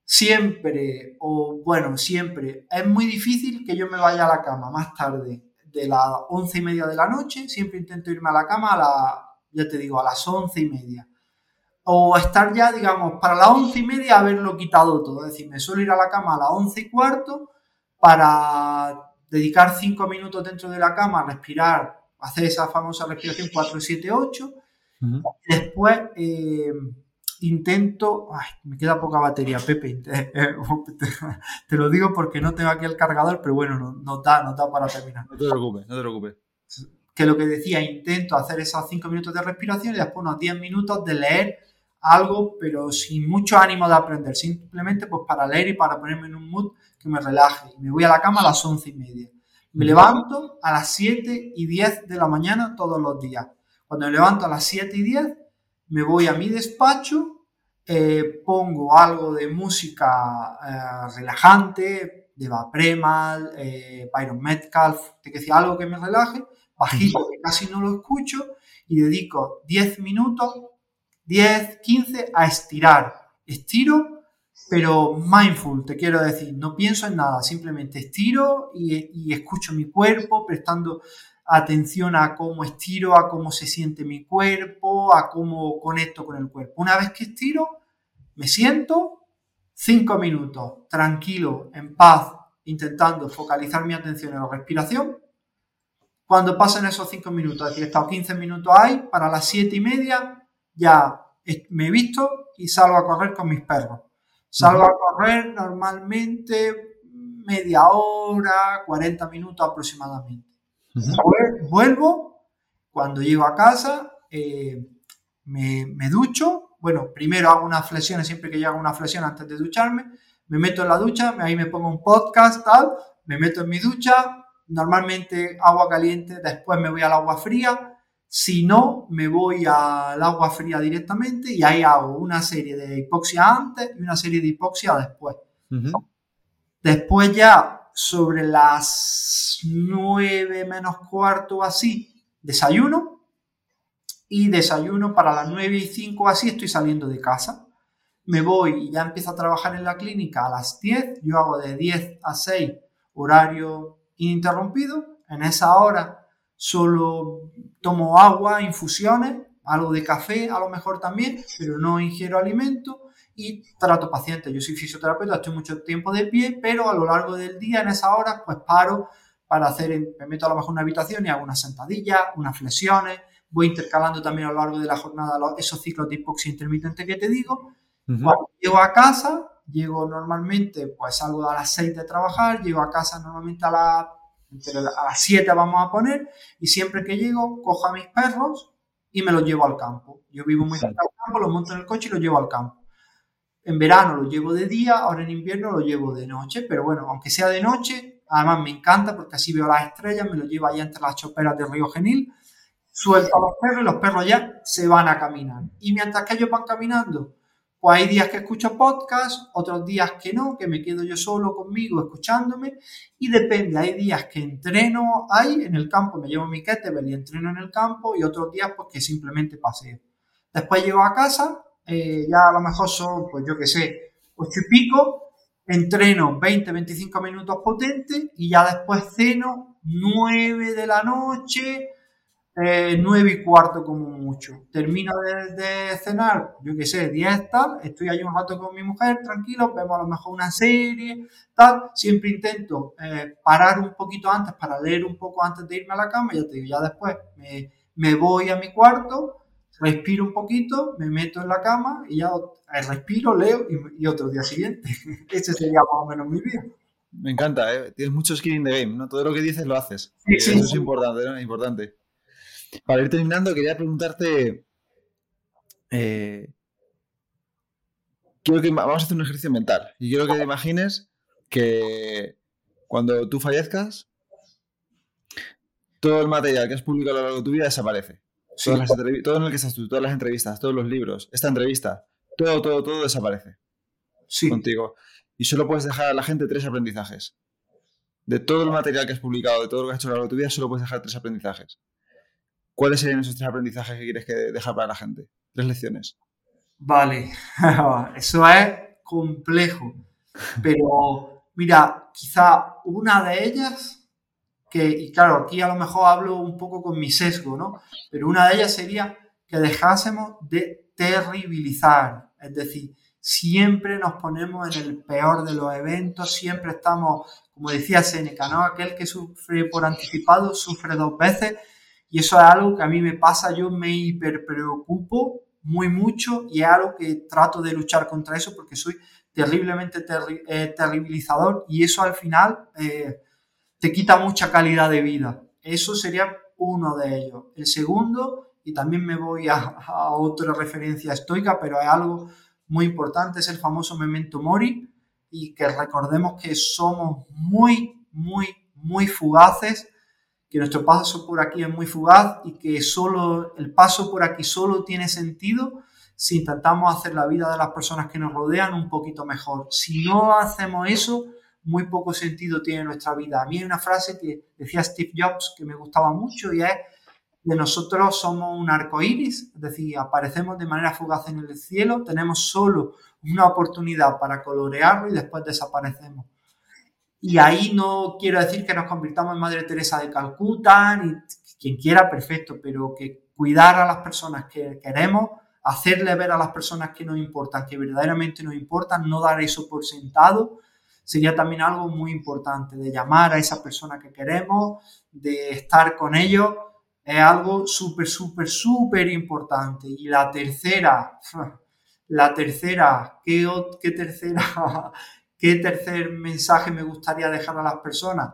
siempre, o bueno, siempre. Es muy difícil que yo me vaya a la cama más tarde de las once y media de la noche. Siempre intento irme a la cama a las, ya te digo, a las once y media o estar ya, digamos, para las once y media haberlo quitado todo. Es decir, me suelo ir a la cama a las once y cuarto para dedicar cinco minutos dentro de la cama a respirar, hacer esa famosa respiración 4, 7, 8. Después eh, intento, ay, me queda poca batería, Pepe, (laughs) te, lo digo porque no tengo aquí el cargador, pero bueno, no, no, da, no da para terminar. No te preocupes, no te preocupes. Que lo que decía, intento hacer esos cinco minutos de respiración y después unos 10 minutos de leer algo, pero sin mucho ánimo de aprender, simplemente pues para leer y para ponerme en un mood que me relaje. Y me voy a la cama a las once y media. Me levanto a las 7 y 10 de la mañana todos los días. Cuando me levanto a las 7 y 10, me voy a mi despacho, eh, pongo algo de música eh, relajante, de Vapremal, eh, Byron Metcalf, de que sea algo que me relaje, bajito, que casi no lo escucho, y dedico 10 minutos 10, 15 a estirar. Estiro, pero mindful, te quiero decir, no pienso en nada, simplemente estiro y, escucho mi cuerpo, prestando atención a cómo estiro, a cómo se siente mi cuerpo, a cómo conecto con el cuerpo. Una vez que estiro, me siento 5 minutos tranquilo, en paz, intentando focalizar mi atención en la respiración. Cuando pasen esos 5 minutos, es he estado 15 minutos ahí, para las 7 y media ya me he visto y salgo a correr con mis perros. Salgo a correr normalmente media hora, 40 minutos aproximadamente. Vuelvo, cuando llego a casa, eh, me, me, ducho. Bueno, primero hago unas flexiones, siempre que yo hago una flexión antes de ducharme, me meto en la ducha, ahí me pongo un podcast, tal, me meto en mi ducha, normalmente agua caliente, después me voy al agua fría, si no, me voy al agua fría directamente y ahí hago una serie de hipoxia antes y una serie de hipoxia después. Después ya sobre las 9 menos cuarto así, desayuno. Y desayuno para las 9 y 5 así estoy saliendo de casa. Me voy y ya empiezo a trabajar en la clínica a las 10. Yo hago de 10 a 6 horario ininterrumpido. En esa hora solo tomo agua, infusiones, algo de café a lo mejor también, pero no ingiero alimento y trato pacientes. Yo soy fisioterapeuta, estoy mucho tiempo de pie, pero a lo largo del día, en esas horas, pues paro para hacer, me meto a lo mejor una habitación y hago unas sentadillas, unas flexiones, voy intercalando también a lo largo de la jornada esos ciclos de hipoxia intermitente que te digo. Cuando llego a casa, llego normalmente, pues salgo a las 6 de trabajar, llego a casa normalmente a las a las 7 vamos a poner, y siempre que llego, cojo a mis perros y me los llevo al campo. Yo vivo muy cerca del campo, los monto en el coche y los llevo al campo. En verano los llevo de día, ahora en invierno los llevo de noche, pero bueno, aunque sea de noche, además me encanta porque así veo las estrellas, me los llevo allá entre las choperas del río Genil, suelto a los perros y los perros ya se van a caminar. Y mientras que ellos van caminando, pues hay días que escucho podcast, otros días que no, que me quedo yo solo conmigo escuchándome y depende, hay días que entreno ahí en el campo, me llevo mi kettlebell y entreno en el campo y otros días pues que simplemente paseo. Después llego a casa, eh, ya a lo mejor son, pues yo qué sé, ocho y pico, entreno 20, 25 minutos potentes y ya después ceno 9 de la noche, eh, 9 y cuarto como mucho. Termino de, cenar, yo qué sé, 10 tal, estoy ahí un rato con mi mujer, tranquilo, vemos a lo mejor una serie, tal. Siempre intento eh, parar un poquito antes para leer un poco antes de irme a la cama, ya te digo, ya después me, me voy a mi cuarto, respiro un poquito, me meto en la cama y ya eh, respiro, leo y, otro día siguiente. (laughs) Ese sería más o menos mi vida. Me encanta, ¿eh? tienes mucho skin in the game, ¿no? Todo lo que dices lo haces. Eso es importante, ¿no? Importante. Para ir terminando, quería preguntarte. Eh, quiero que vamos a hacer un ejercicio mental y quiero que te imagines que cuando tú fallezcas, todo el material que has publicado a lo largo de tu vida desaparece. todo en el que estás tú, todas las entrevistas, todos los libros, esta entrevista, todo, todo, todo desaparece. contigo. Y solo puedes dejar a la gente tres aprendizajes. De todo el material que has publicado, de todo lo que has hecho a lo largo de tu vida, solo puedes dejar tres aprendizajes. ¿Cuáles serían esos tres aprendizajes que quieres que dejar para la gente? Tres lecciones. Vale, (laughs) eso es complejo. Pero mira, quizá una de ellas, que, y claro, aquí a lo mejor hablo un poco con mi sesgo, ¿no? Pero una de ellas sería que dejásemos de terribilizar, es decir, siempre nos ponemos en el peor de los eventos, siempre estamos, como decía Seneca, ¿no? Aquel que sufre por anticipado sufre dos veces y eso es algo que a mí me pasa, yo me hiperpreocupo muy mucho y es algo que trato de luchar contra eso porque soy terriblemente eh, terribilizador y eso al final eh, te quita mucha calidad de vida. Eso sería uno de ellos. El segundo, y también me voy a, a otra referencia estoica, pero es algo muy importante, es el famoso memento mori y que recordemos que somos muy, muy, muy fugaces que nuestro paso por aquí es muy fugaz y que solo el paso por aquí solo tiene sentido si intentamos hacer la vida de las personas que nos rodean un poquito mejor. Si no hacemos eso, muy poco sentido tiene nuestra vida. A mí hay una frase que decía Steve Jobs que me gustaba mucho y es de nosotros somos un arco iris, es decir, aparecemos de manera fugaz en el cielo, tenemos solo una oportunidad para colorearlo y después desaparecemos. Y ahí no quiero decir que nos convirtamos en Madre Teresa de Calcuta, ni quien quiera, perfecto, pero que cuidar a las personas que queremos, hacerle ver a las personas que nos importan, que verdaderamente nos importan, no dar eso por sentado, sería también algo muy importante, de llamar a esa persona que queremos, de estar con ellos, es algo súper, súper, súper importante. Y la tercera, (laughs) la tercera, ¿qué, qué tercera? ¿Qué tercer mensaje me gustaría dejar a las personas?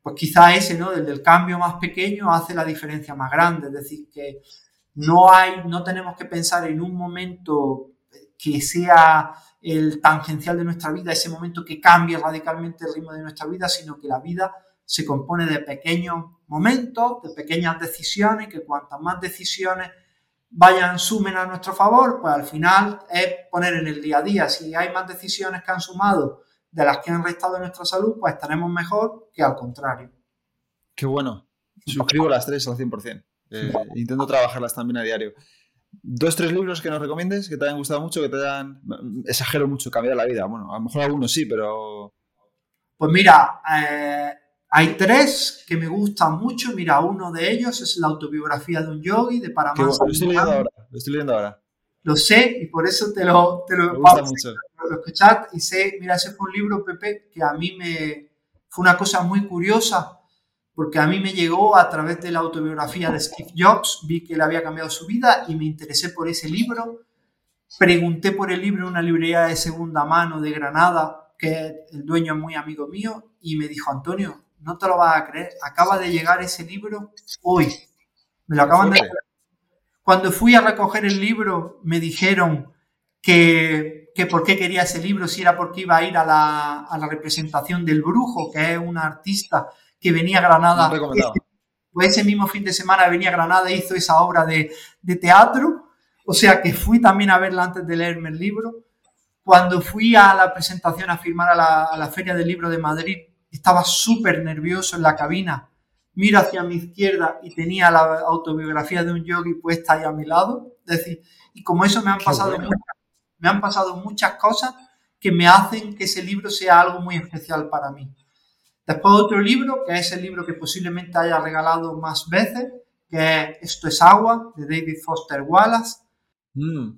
Pues quizá ese, ¿no? Desde el cambio más pequeño hace la diferencia más grande. Es decir, que no hay, no tenemos que pensar en un momento que sea el tangencial de nuestra vida, ese momento que cambie radicalmente el ritmo de nuestra vida, sino que la vida se compone de pequeños momentos, de pequeñas decisiones, que cuantas más decisiones vayan, sumen a nuestro favor, pues al final es poner en el día a día. Si hay más decisiones que han sumado de las que han restado en nuestra salud, pues estaremos mejor que al contrario. Qué bueno. Suscribo las tres al 100%. Eh, intento trabajarlas también a diario. ¿Dos, tres libros que nos recomiendes, que te hayan gustado mucho, que te hayan, exagero mucho, cambiado la vida? Bueno, a lo mejor algunos sí, pero... Pues mira, eh, hay tres que me gustan mucho. Mira, uno de ellos es la autobiografía de un yogi de Paramat. Lo estoy leyendo ahora. Lo estoy leyendo ahora. Lo sé y por eso te lo, te lo, mucho. lo y sé, mira, ese fue un libro, Pepe, que a mí me fue una cosa muy curiosa porque a mí me llegó a través de la autobiografía de Steve Jobs, vi que él había cambiado su vida y me interesé por ese libro. Pregunté por el libro en una librería de segunda mano de Granada, que el dueño es muy amigo mío, y me dijo, Antonio, no te lo vas a creer, acaba de llegar ese libro hoy. Me lo acaban de... Cuando fui a recoger el libro, me dijeron que, que por qué quería ese libro, si era porque iba a ir a la, a la representación del Brujo, que es un artista que venía a Granada. pues ese mismo fin de semana venía a Granada e hizo esa obra de, de teatro. O sea que fui también a verla antes de leerme el libro. Cuando fui a la presentación a firmar a la, a la Feria del Libro de Madrid, estaba súper nervioso en la cabina. Miro hacia mi izquierda y tenía la autobiografía de un yogi puesta ahí a mi lado. Es decir, y como eso me han, pasado muchas, me han pasado muchas cosas que me hacen que ese libro sea algo muy especial para mí. Después otro libro, que es el libro que posiblemente haya regalado más veces, que es Esto es agua, de David Foster Wallace, mm.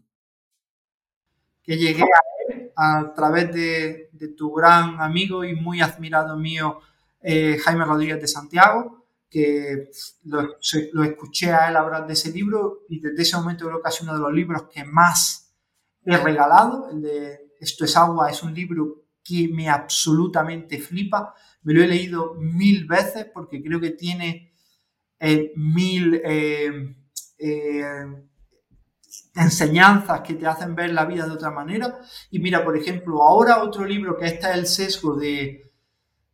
que llegué a a través de, tu gran amigo y muy admirado mío, eh, Jaime Rodríguez de Santiago, que lo, escuché a él hablar de ese libro y desde ese momento creo que es uno de los libros que más he regalado. El de Esto es agua es un libro que me absolutamente flipa. Me lo he leído mil veces porque creo que tiene eh, mil eh, enseñanzas que te hacen ver la vida de otra manera. Y mira, por ejemplo, ahora otro libro que está el sesgo de,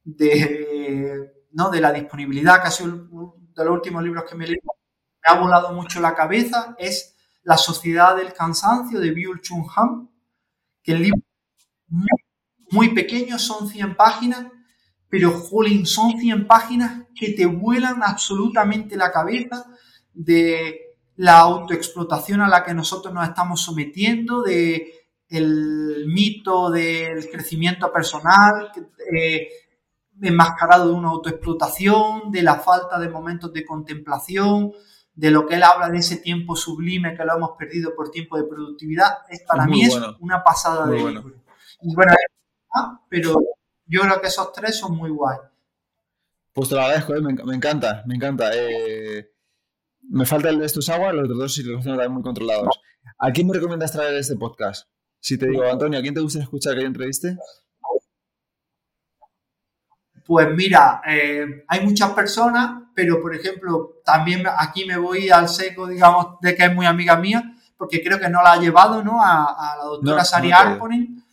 de, ¿no? de la disponibilidad, casi uno de los últimos libros que me leído, me ha volado mucho la cabeza, es La sociedad del cansancio de Byul Chung Han, que el libro muy, pequeños, son 100 páginas, pero jolín, son 100 páginas que te vuelan absolutamente la cabeza de la autoexplotación a la que nosotros nos estamos sometiendo, de el mito del crecimiento personal, eh, enmascarado de una autoexplotación, de la falta de momentos de contemplación, de lo que él habla de ese tiempo sublime que lo hemos perdido por tiempo de productividad, es, para mí es una pasada de libro. Y bueno, pero yo creo que esos tres son muy guay. Pues te lo agradezco, eh, me, encanta, me encanta. Eh, me falta el de estos aguas, los otros dos sí los tengo muy controlados. ¿A quién me recomiendas traer este podcast? Si te digo, Antonio, ¿a quién te gusta escuchar que yo entreviste? Pues mira, eh, hay muchas personas, pero por ejemplo, también aquí me voy al seco, digamos, de que es muy amiga mía, porque creo que no la ha llevado, ¿no? A, la doctora Sari Arponen.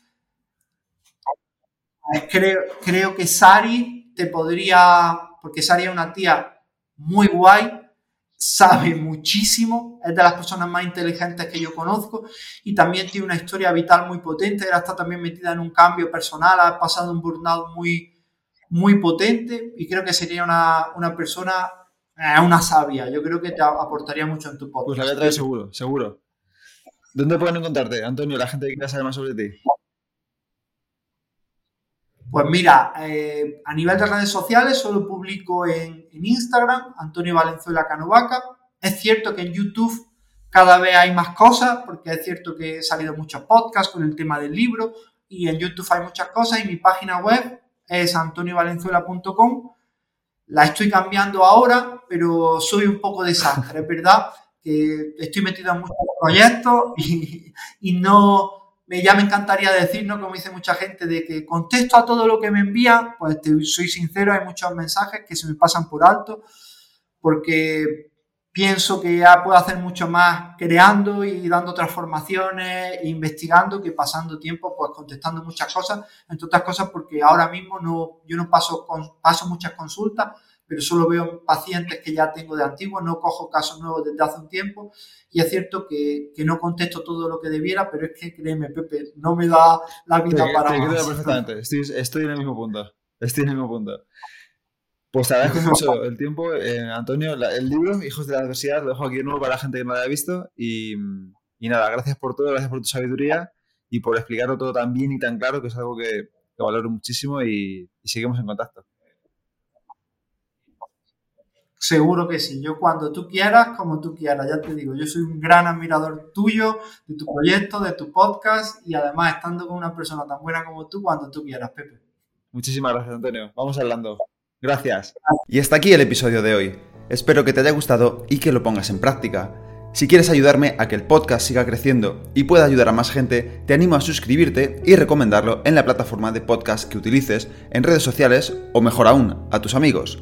Creo, creo que Sari te podría, porque Sari es una tía muy guay, sabe muchísimo, es de las personas más inteligentes que yo conozco y también tiene una historia vital muy potente, ella está también metida en un cambio personal, ha pasado un burnout muy, muy potente y creo que sería una, una persona, eh, una sabia, yo creo que te aportaría mucho en tu podcast. Pues la voy a traer seguro, seguro. ¿Dónde pueden encontrarte, Antonio, la gente que quiera saber más sobre ti? Pues mira, eh, a nivel de redes sociales solo publico en, Instagram, Antonio Valenzuela Canovaca. Es cierto que en YouTube cada vez hay más cosas, porque es cierto que he salido muchos podcasts con el tema del libro y en YouTube hay muchas cosas y mi página web es antoniovalenzuela.com. La estoy cambiando ahora, pero soy un poco desastre, ¿verdad? Que estoy metido en muchos proyectos y no, me, ya me encantaría decir, ¿no? Como dice mucha gente, de que contesto a todo lo que me envían, pues te, soy sincero, hay muchos mensajes que se me pasan por alto, porque pienso que ya puedo hacer mucho más creando y dando transformaciones investigando que pasando tiempo pues contestando muchas cosas, entre otras cosas porque ahora mismo no, yo no paso, paso muchas consultas, pero solo veo pacientes que ya tengo de antiguo, no cojo casos nuevos desde hace un tiempo y es cierto que, que no contesto todo lo que debiera, pero es que créeme, Pepe, no me da la vida para te más. perfectamente, estoy, estoy, en el mismo punto, estoy en el mismo punto. Pues te agradezco (laughs) mucho el tiempo, eh, Antonio, el libro, Hijos de la Adversidad, lo dejo aquí de nuevo para la gente que no lo haya visto y, y nada, gracias por todo, gracias por tu sabiduría y por explicarlo todo tan bien y tan claro, que es algo que, que valoro muchísimo y, y seguimos en contacto. Seguro que sí. Yo cuando tú quieras, como tú quieras, ya te digo, yo soy un gran admirador tuyo, de tu proyecto, de tu podcast y además estando con una persona tan buena como tú, cuando tú quieras, Pepe. Muchísimas gracias, Antonio. Vamos hablando. Gracias. Y hasta aquí el episodio de hoy. Espero que te haya gustado y que lo pongas en práctica. Si quieres ayudarme a que el podcast siga creciendo y pueda ayudar a más gente, te animo a suscribirte y recomendarlo en la plataforma de podcast que utilices, en redes sociales o mejor aún, a tus amigos.